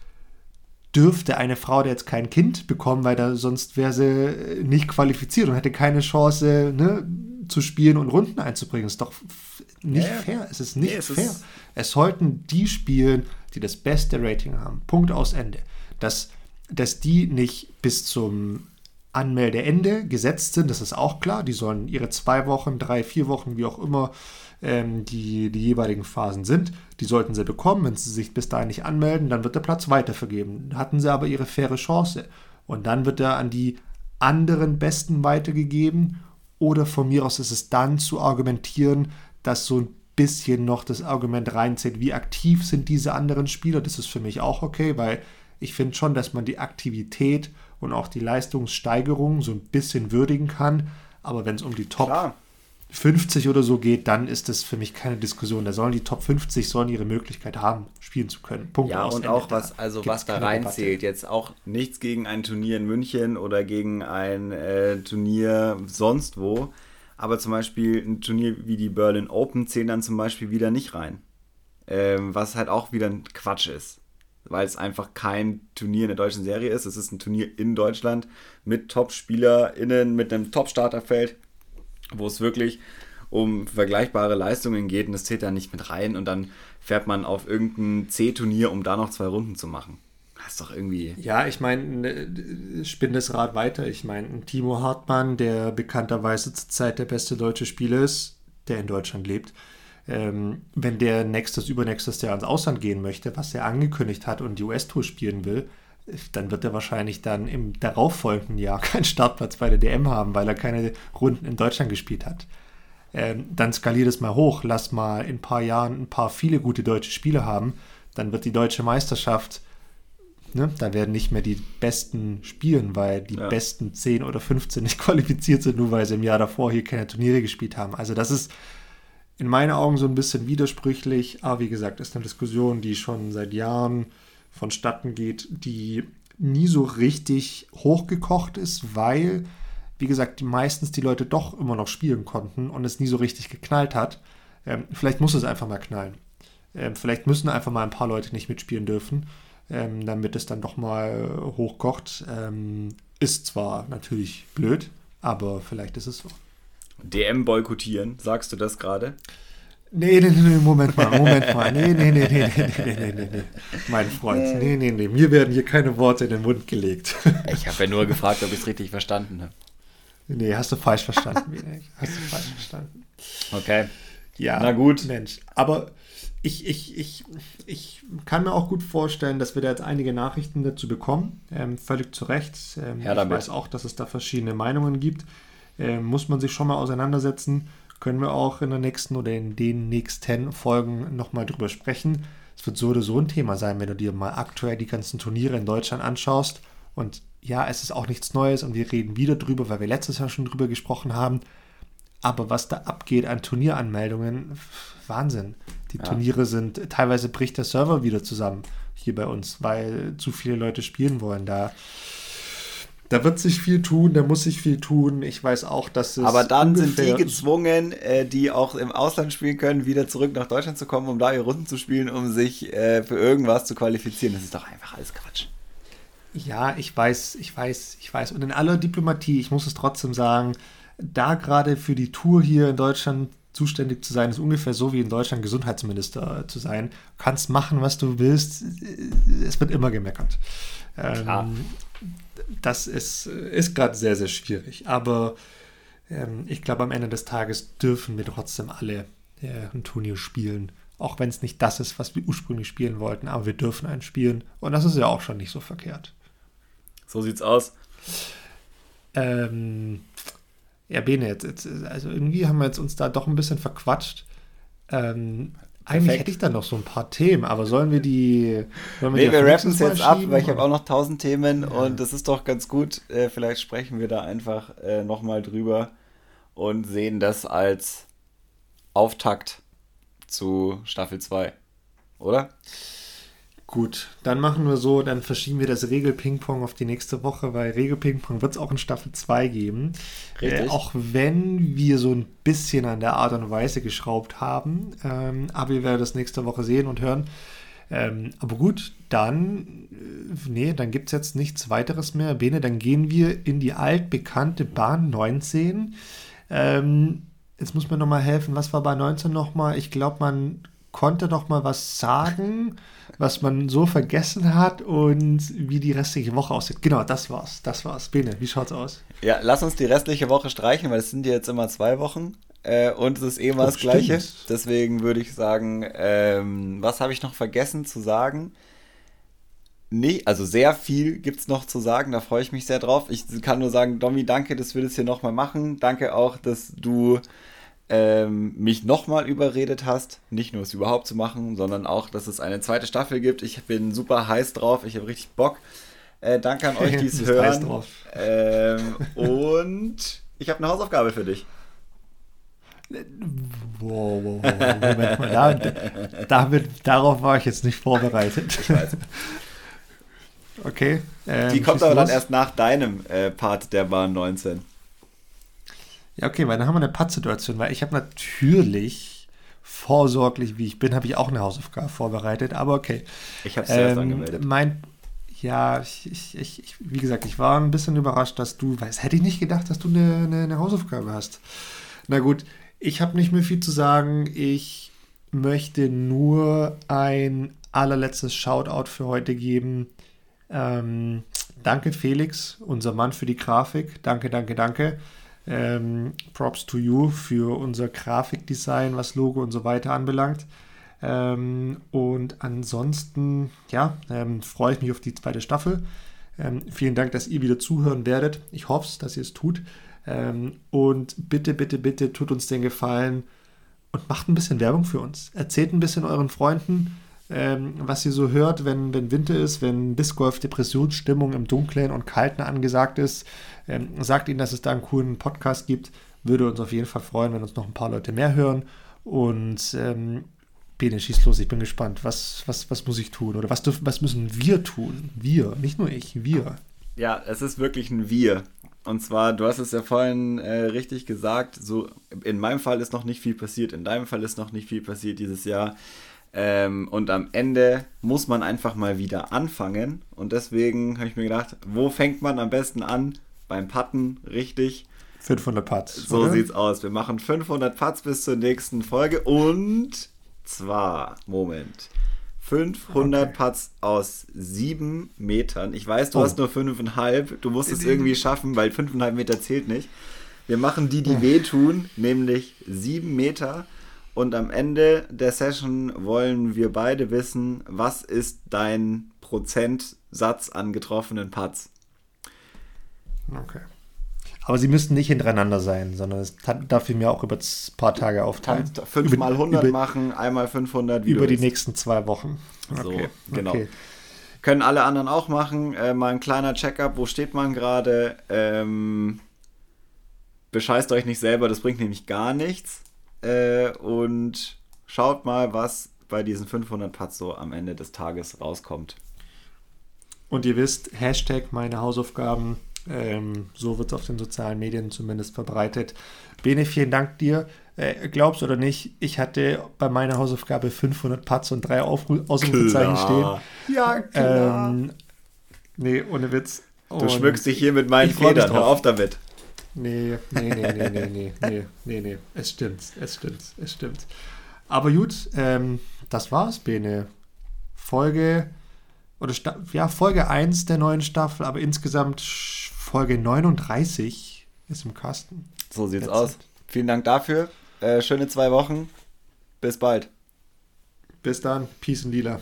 dürfte eine Frau, der jetzt kein Kind bekommen, weil da sonst wäre sie nicht qualifiziert und hätte keine Chance, ne, zu spielen und Runden einzubringen. Das ist doch nicht ja, fair. Es ist nicht nee, es fair. Ist es sollten die spielen, die das beste Rating haben. Punkt aus Ende. Dass, dass die nicht bis zum Anmeldeende gesetzt sind, das ist auch klar. Die sollen ihre zwei Wochen, drei, vier Wochen, wie auch immer ähm, die, die jeweiligen Phasen sind, die sollten sie bekommen. Wenn sie sich bis dahin nicht anmelden, dann wird der Platz weitervergeben. Hatten sie aber ihre faire Chance. Und dann wird er an die anderen Besten weitergegeben. Oder von mir aus ist es dann zu argumentieren, dass so ein bisschen noch das Argument reinzählt, wie aktiv sind diese anderen Spieler. Das ist für mich auch okay, weil ich finde schon, dass man die Aktivität und auch die Leistungssteigerung so ein bisschen würdigen kann. Aber wenn es um die Top Klar. 50 oder so geht, dann ist das für mich keine Diskussion. Da sollen die Top 50 sollen ihre Möglichkeit haben, spielen zu können. Punkt ja, und auch was, also was da reinzählt. Jetzt auch nichts gegen ein Turnier in München oder gegen ein äh, Turnier sonst wo. Aber zum Beispiel ein Turnier wie die Berlin Open zählen dann zum Beispiel wieder nicht rein. Ähm, was halt auch wieder ein Quatsch ist. Weil es einfach kein Turnier in der deutschen Serie ist. Es ist ein Turnier in Deutschland mit Top-SpielerInnen, mit einem Top-Starterfeld, wo es wirklich um vergleichbare Leistungen geht und das zählt da nicht mit rein und dann fährt man auf irgendein C-Turnier, um da noch zwei Runden zu machen. Das ist doch irgendwie. Ja, ich meine, ne, spinn das Rad weiter. Ich meine, Timo Hartmann, der bekannterweise zurzeit der beste deutsche Spieler ist, der in Deutschland lebt, ähm, wenn der nächstes, übernächstes Jahr ins Ausland gehen möchte, was er angekündigt hat und die US-Tour spielen will, dann wird er wahrscheinlich dann im darauffolgenden Jahr keinen Startplatz bei der DM haben, weil er keine Runden in Deutschland gespielt hat. Ähm, dann skaliert es mal hoch, lass mal in ein paar Jahren ein paar viele gute deutsche Spiele haben, dann wird die deutsche Meisterschaft Ne? Da werden nicht mehr die Besten spielen, weil die ja. besten 10 oder 15 nicht qualifiziert sind, nur weil sie im Jahr davor hier keine Turniere gespielt haben. Also das ist in meinen Augen so ein bisschen widersprüchlich, aber wie gesagt, ist eine Diskussion, die schon seit Jahren vonstatten geht, die nie so richtig hochgekocht ist, weil, wie gesagt, meistens die Leute doch immer noch spielen konnten und es nie so richtig geknallt hat. Ähm, vielleicht muss es einfach mal knallen. Ähm, vielleicht müssen einfach mal ein paar Leute nicht mitspielen dürfen ähm, damit es dann doch mal hochkocht. Ähm, ist zwar natürlich blöd, aber vielleicht ist es so. DM boykottieren, sagst du das gerade? Nee, nee, nee, Moment mal, Moment mal. Nee, nee, nee, nee, nee, nee, nee, nee, nee. Mein Freund, nee, nee, nee. Mir werden hier keine Worte in den Mund gelegt. Ich habe ja nur gefragt, ob ich es richtig verstanden habe. Nee, hast du falsch verstanden, Hast du falsch verstanden. Okay. Ja, na gut. Mensch, aber ich, ich, ich, ich kann mir auch gut vorstellen, dass wir da jetzt einige Nachrichten dazu bekommen. Ähm, völlig zu Recht. Ähm, ja, ich weiß auch, dass es da verschiedene Meinungen gibt. Ähm, muss man sich schon mal auseinandersetzen können wir auch in der nächsten oder in den nächsten Folgen nochmal drüber sprechen. Es wird so oder so ein Thema sein, wenn du dir mal aktuell die ganzen Turniere in Deutschland anschaust. Und ja, es ist auch nichts Neues und wir reden wieder drüber, weil wir letztes Jahr schon drüber gesprochen haben. Aber was da abgeht an Turnieranmeldungen, Wahnsinn. Die ja. Turniere sind, teilweise bricht der Server wieder zusammen hier bei uns, weil zu viele Leute spielen wollen. Da da wird sich viel tun, da muss sich viel tun. Ich weiß auch, dass es. Aber dann sind die gezwungen, äh, die auch im Ausland spielen können, wieder zurück nach Deutschland zu kommen, um da ihre Runden zu spielen, um sich äh, für irgendwas zu qualifizieren. Das ist doch einfach alles Quatsch. Ja, ich weiß, ich weiß, ich weiß. Und in aller Diplomatie, ich muss es trotzdem sagen, da gerade für die Tour hier in Deutschland zuständig zu sein, ist ungefähr so wie in Deutschland Gesundheitsminister zu sein. Du kannst machen, was du willst. Es wird immer gemeckert. Ähm, das ist, ist gerade sehr, sehr schwierig. Aber ähm, ich glaube, am Ende des Tages dürfen wir trotzdem alle äh, ein Turnier spielen. Auch wenn es nicht das ist, was wir ursprünglich spielen wollten, aber wir dürfen ein spielen. Und das ist ja auch schon nicht so verkehrt. So sieht's aus. Ähm, ja, Bene, jetzt, jetzt, also irgendwie haben wir jetzt uns da doch ein bisschen verquatscht. Ähm, eigentlich Perfekt. hätte ich da noch so ein paar Themen, aber sollen wir die. Sollen wir, nee, wir rappen es jetzt ab, weil ich habe auch noch tausend Themen ja. und das ist doch ganz gut. Äh, vielleicht sprechen wir da einfach äh, nochmal drüber und sehen das als Auftakt zu Staffel 2. Oder? Gut, dann machen wir so, dann verschieben wir das Regel-Ping-Pong auf die nächste Woche, weil Regel-Ping-Pong wird es auch in Staffel 2 geben. Äh, auch wenn wir so ein bisschen an der Art und Weise geschraubt haben. Ähm, aber ihr werdet das nächste Woche sehen und hören. Ähm, aber gut, dann, äh, nee, dann gibt es jetzt nichts weiteres mehr. Bene, dann gehen wir in die altbekannte Bahn 19. Ähm, jetzt muss man nochmal helfen. Was war bei 19 nochmal? Ich glaube, man konnte noch mal was sagen, was man so vergessen hat und wie die restliche Woche aussieht. Genau, das war's. Das war's. Bene, wie schaut's aus? Ja, lass uns die restliche Woche streichen, weil es sind ja jetzt immer zwei Wochen. Äh, und es ist eh oh, das Gleiche. Stimmt. Deswegen würde ich sagen, ähm, was habe ich noch vergessen zu sagen? Nee, also sehr viel gibt es noch zu sagen, da freue ich mich sehr drauf. Ich kann nur sagen, Domi, danke, dass wir das hier nochmal machen. Danke auch, dass du ähm, mich nochmal überredet hast, nicht nur es überhaupt zu machen, sondern auch, dass es eine zweite Staffel gibt. Ich bin super heiß drauf, ich habe richtig Bock. Äh, danke an euch, die es hören. Ähm, und ich habe eine Hausaufgabe für dich. Wow, wow, wow. Moment mal. Da, damit, darauf war ich jetzt nicht vorbereitet. Ich weiß. Okay. Ähm, die kommt aber los. dann erst nach deinem äh, Part der Bahn 19. Ja, okay, weil dann haben wir eine Pattsituation, weil ich habe natürlich vorsorglich, wie ich bin, habe ich auch eine Hausaufgabe vorbereitet, aber okay. Ich habe es ähm, angemeldet. Mein, ja, ich, ich, ich, wie gesagt, ich war ein bisschen überrascht, dass du, weiß, hätte ich nicht gedacht, dass du eine, eine, eine Hausaufgabe hast. Na gut, ich habe nicht mehr viel zu sagen. Ich möchte nur ein allerletztes Shoutout für heute geben. Ähm, danke Felix, unser Mann für die Grafik. Danke, danke, danke. Ähm, Props to you für unser Grafikdesign, was Logo und so weiter anbelangt. Ähm, und ansonsten, ja, ähm, freue ich mich auf die zweite Staffel. Ähm, vielen Dank, dass ihr wieder zuhören werdet. Ich hoffe es, dass ihr es tut. Ähm, und bitte, bitte, bitte tut uns den Gefallen und macht ein bisschen Werbung für uns. Erzählt ein bisschen euren Freunden, ähm, was ihr so hört, wenn, wenn Winter ist, wenn Disc Golf Depressionsstimmung im Dunklen und Kalten angesagt ist. Ähm, sagt ihnen, dass es da einen coolen Podcast gibt. Würde uns auf jeden Fall freuen, wenn uns noch ein paar Leute mehr hören. Und ähm, Bene, schieß los, ich bin gespannt. Was, was, was muss ich tun? Oder was, dürfen, was müssen wir tun? Wir, nicht nur ich, wir. Ja, es ist wirklich ein Wir. Und zwar, du hast es ja vorhin äh, richtig gesagt, so in meinem Fall ist noch nicht viel passiert, in deinem Fall ist noch nicht viel passiert dieses Jahr. Ähm, und am Ende muss man einfach mal wieder anfangen. Und deswegen habe ich mir gedacht, wo fängt man am besten an? Beim Putten, richtig. 500 Putts. So oder? sieht's aus. Wir machen 500 Putts bis zur nächsten Folge und zwar, Moment, 500 okay. Putts aus sieben Metern. Ich weiß, du oh. hast nur fünfeinhalb. Du musst es irgendwie schaffen, weil fünfeinhalb Meter zählt nicht. Wir machen die, die wehtun, nämlich sieben Meter. Und am Ende der Session wollen wir beide wissen, was ist dein Prozentsatz an getroffenen Putts? Okay. Aber sie müssten nicht hintereinander sein, sondern es darf ich mir auch über ein paar Tage aufteilen. Kannst fünfmal 100 über, machen, einmal 500. über die nächsten zwei Wochen. Okay. So, genau. Okay. Können alle anderen auch machen. Äh, mal ein kleiner Checkup, wo steht man gerade? Ähm, bescheißt euch nicht selber, das bringt nämlich gar nichts. Äh, und schaut mal, was bei diesen 500 Putts so am Ende des Tages rauskommt. Und ihr wisst, Hashtag meine Hausaufgaben ähm, so wird es auf den sozialen Medien zumindest verbreitet. Bene, vielen Dank dir. Äh, glaubst oder nicht, ich hatte bei meiner Hausaufgabe 500 Putts und drei Ausrufezeichen stehen. Ja, klar. Ähm, nee, ohne Witz. Du schmückst dich hier mit meinen Federn. Hör auf damit. Nee, nee, nee, nee, nee, nee, nee, nee, nee. Es stimmt, es stimmt, es stimmt. Aber gut, ähm, das war's, Bene. Folge, oder ja, Folge 1 der neuen Staffel, aber insgesamt Folge 39 ist im Kasten. So sieht's Jetzt. aus. Vielen Dank dafür. Äh, schöne zwei Wochen. Bis bald. Bis dann. Peace und Lila.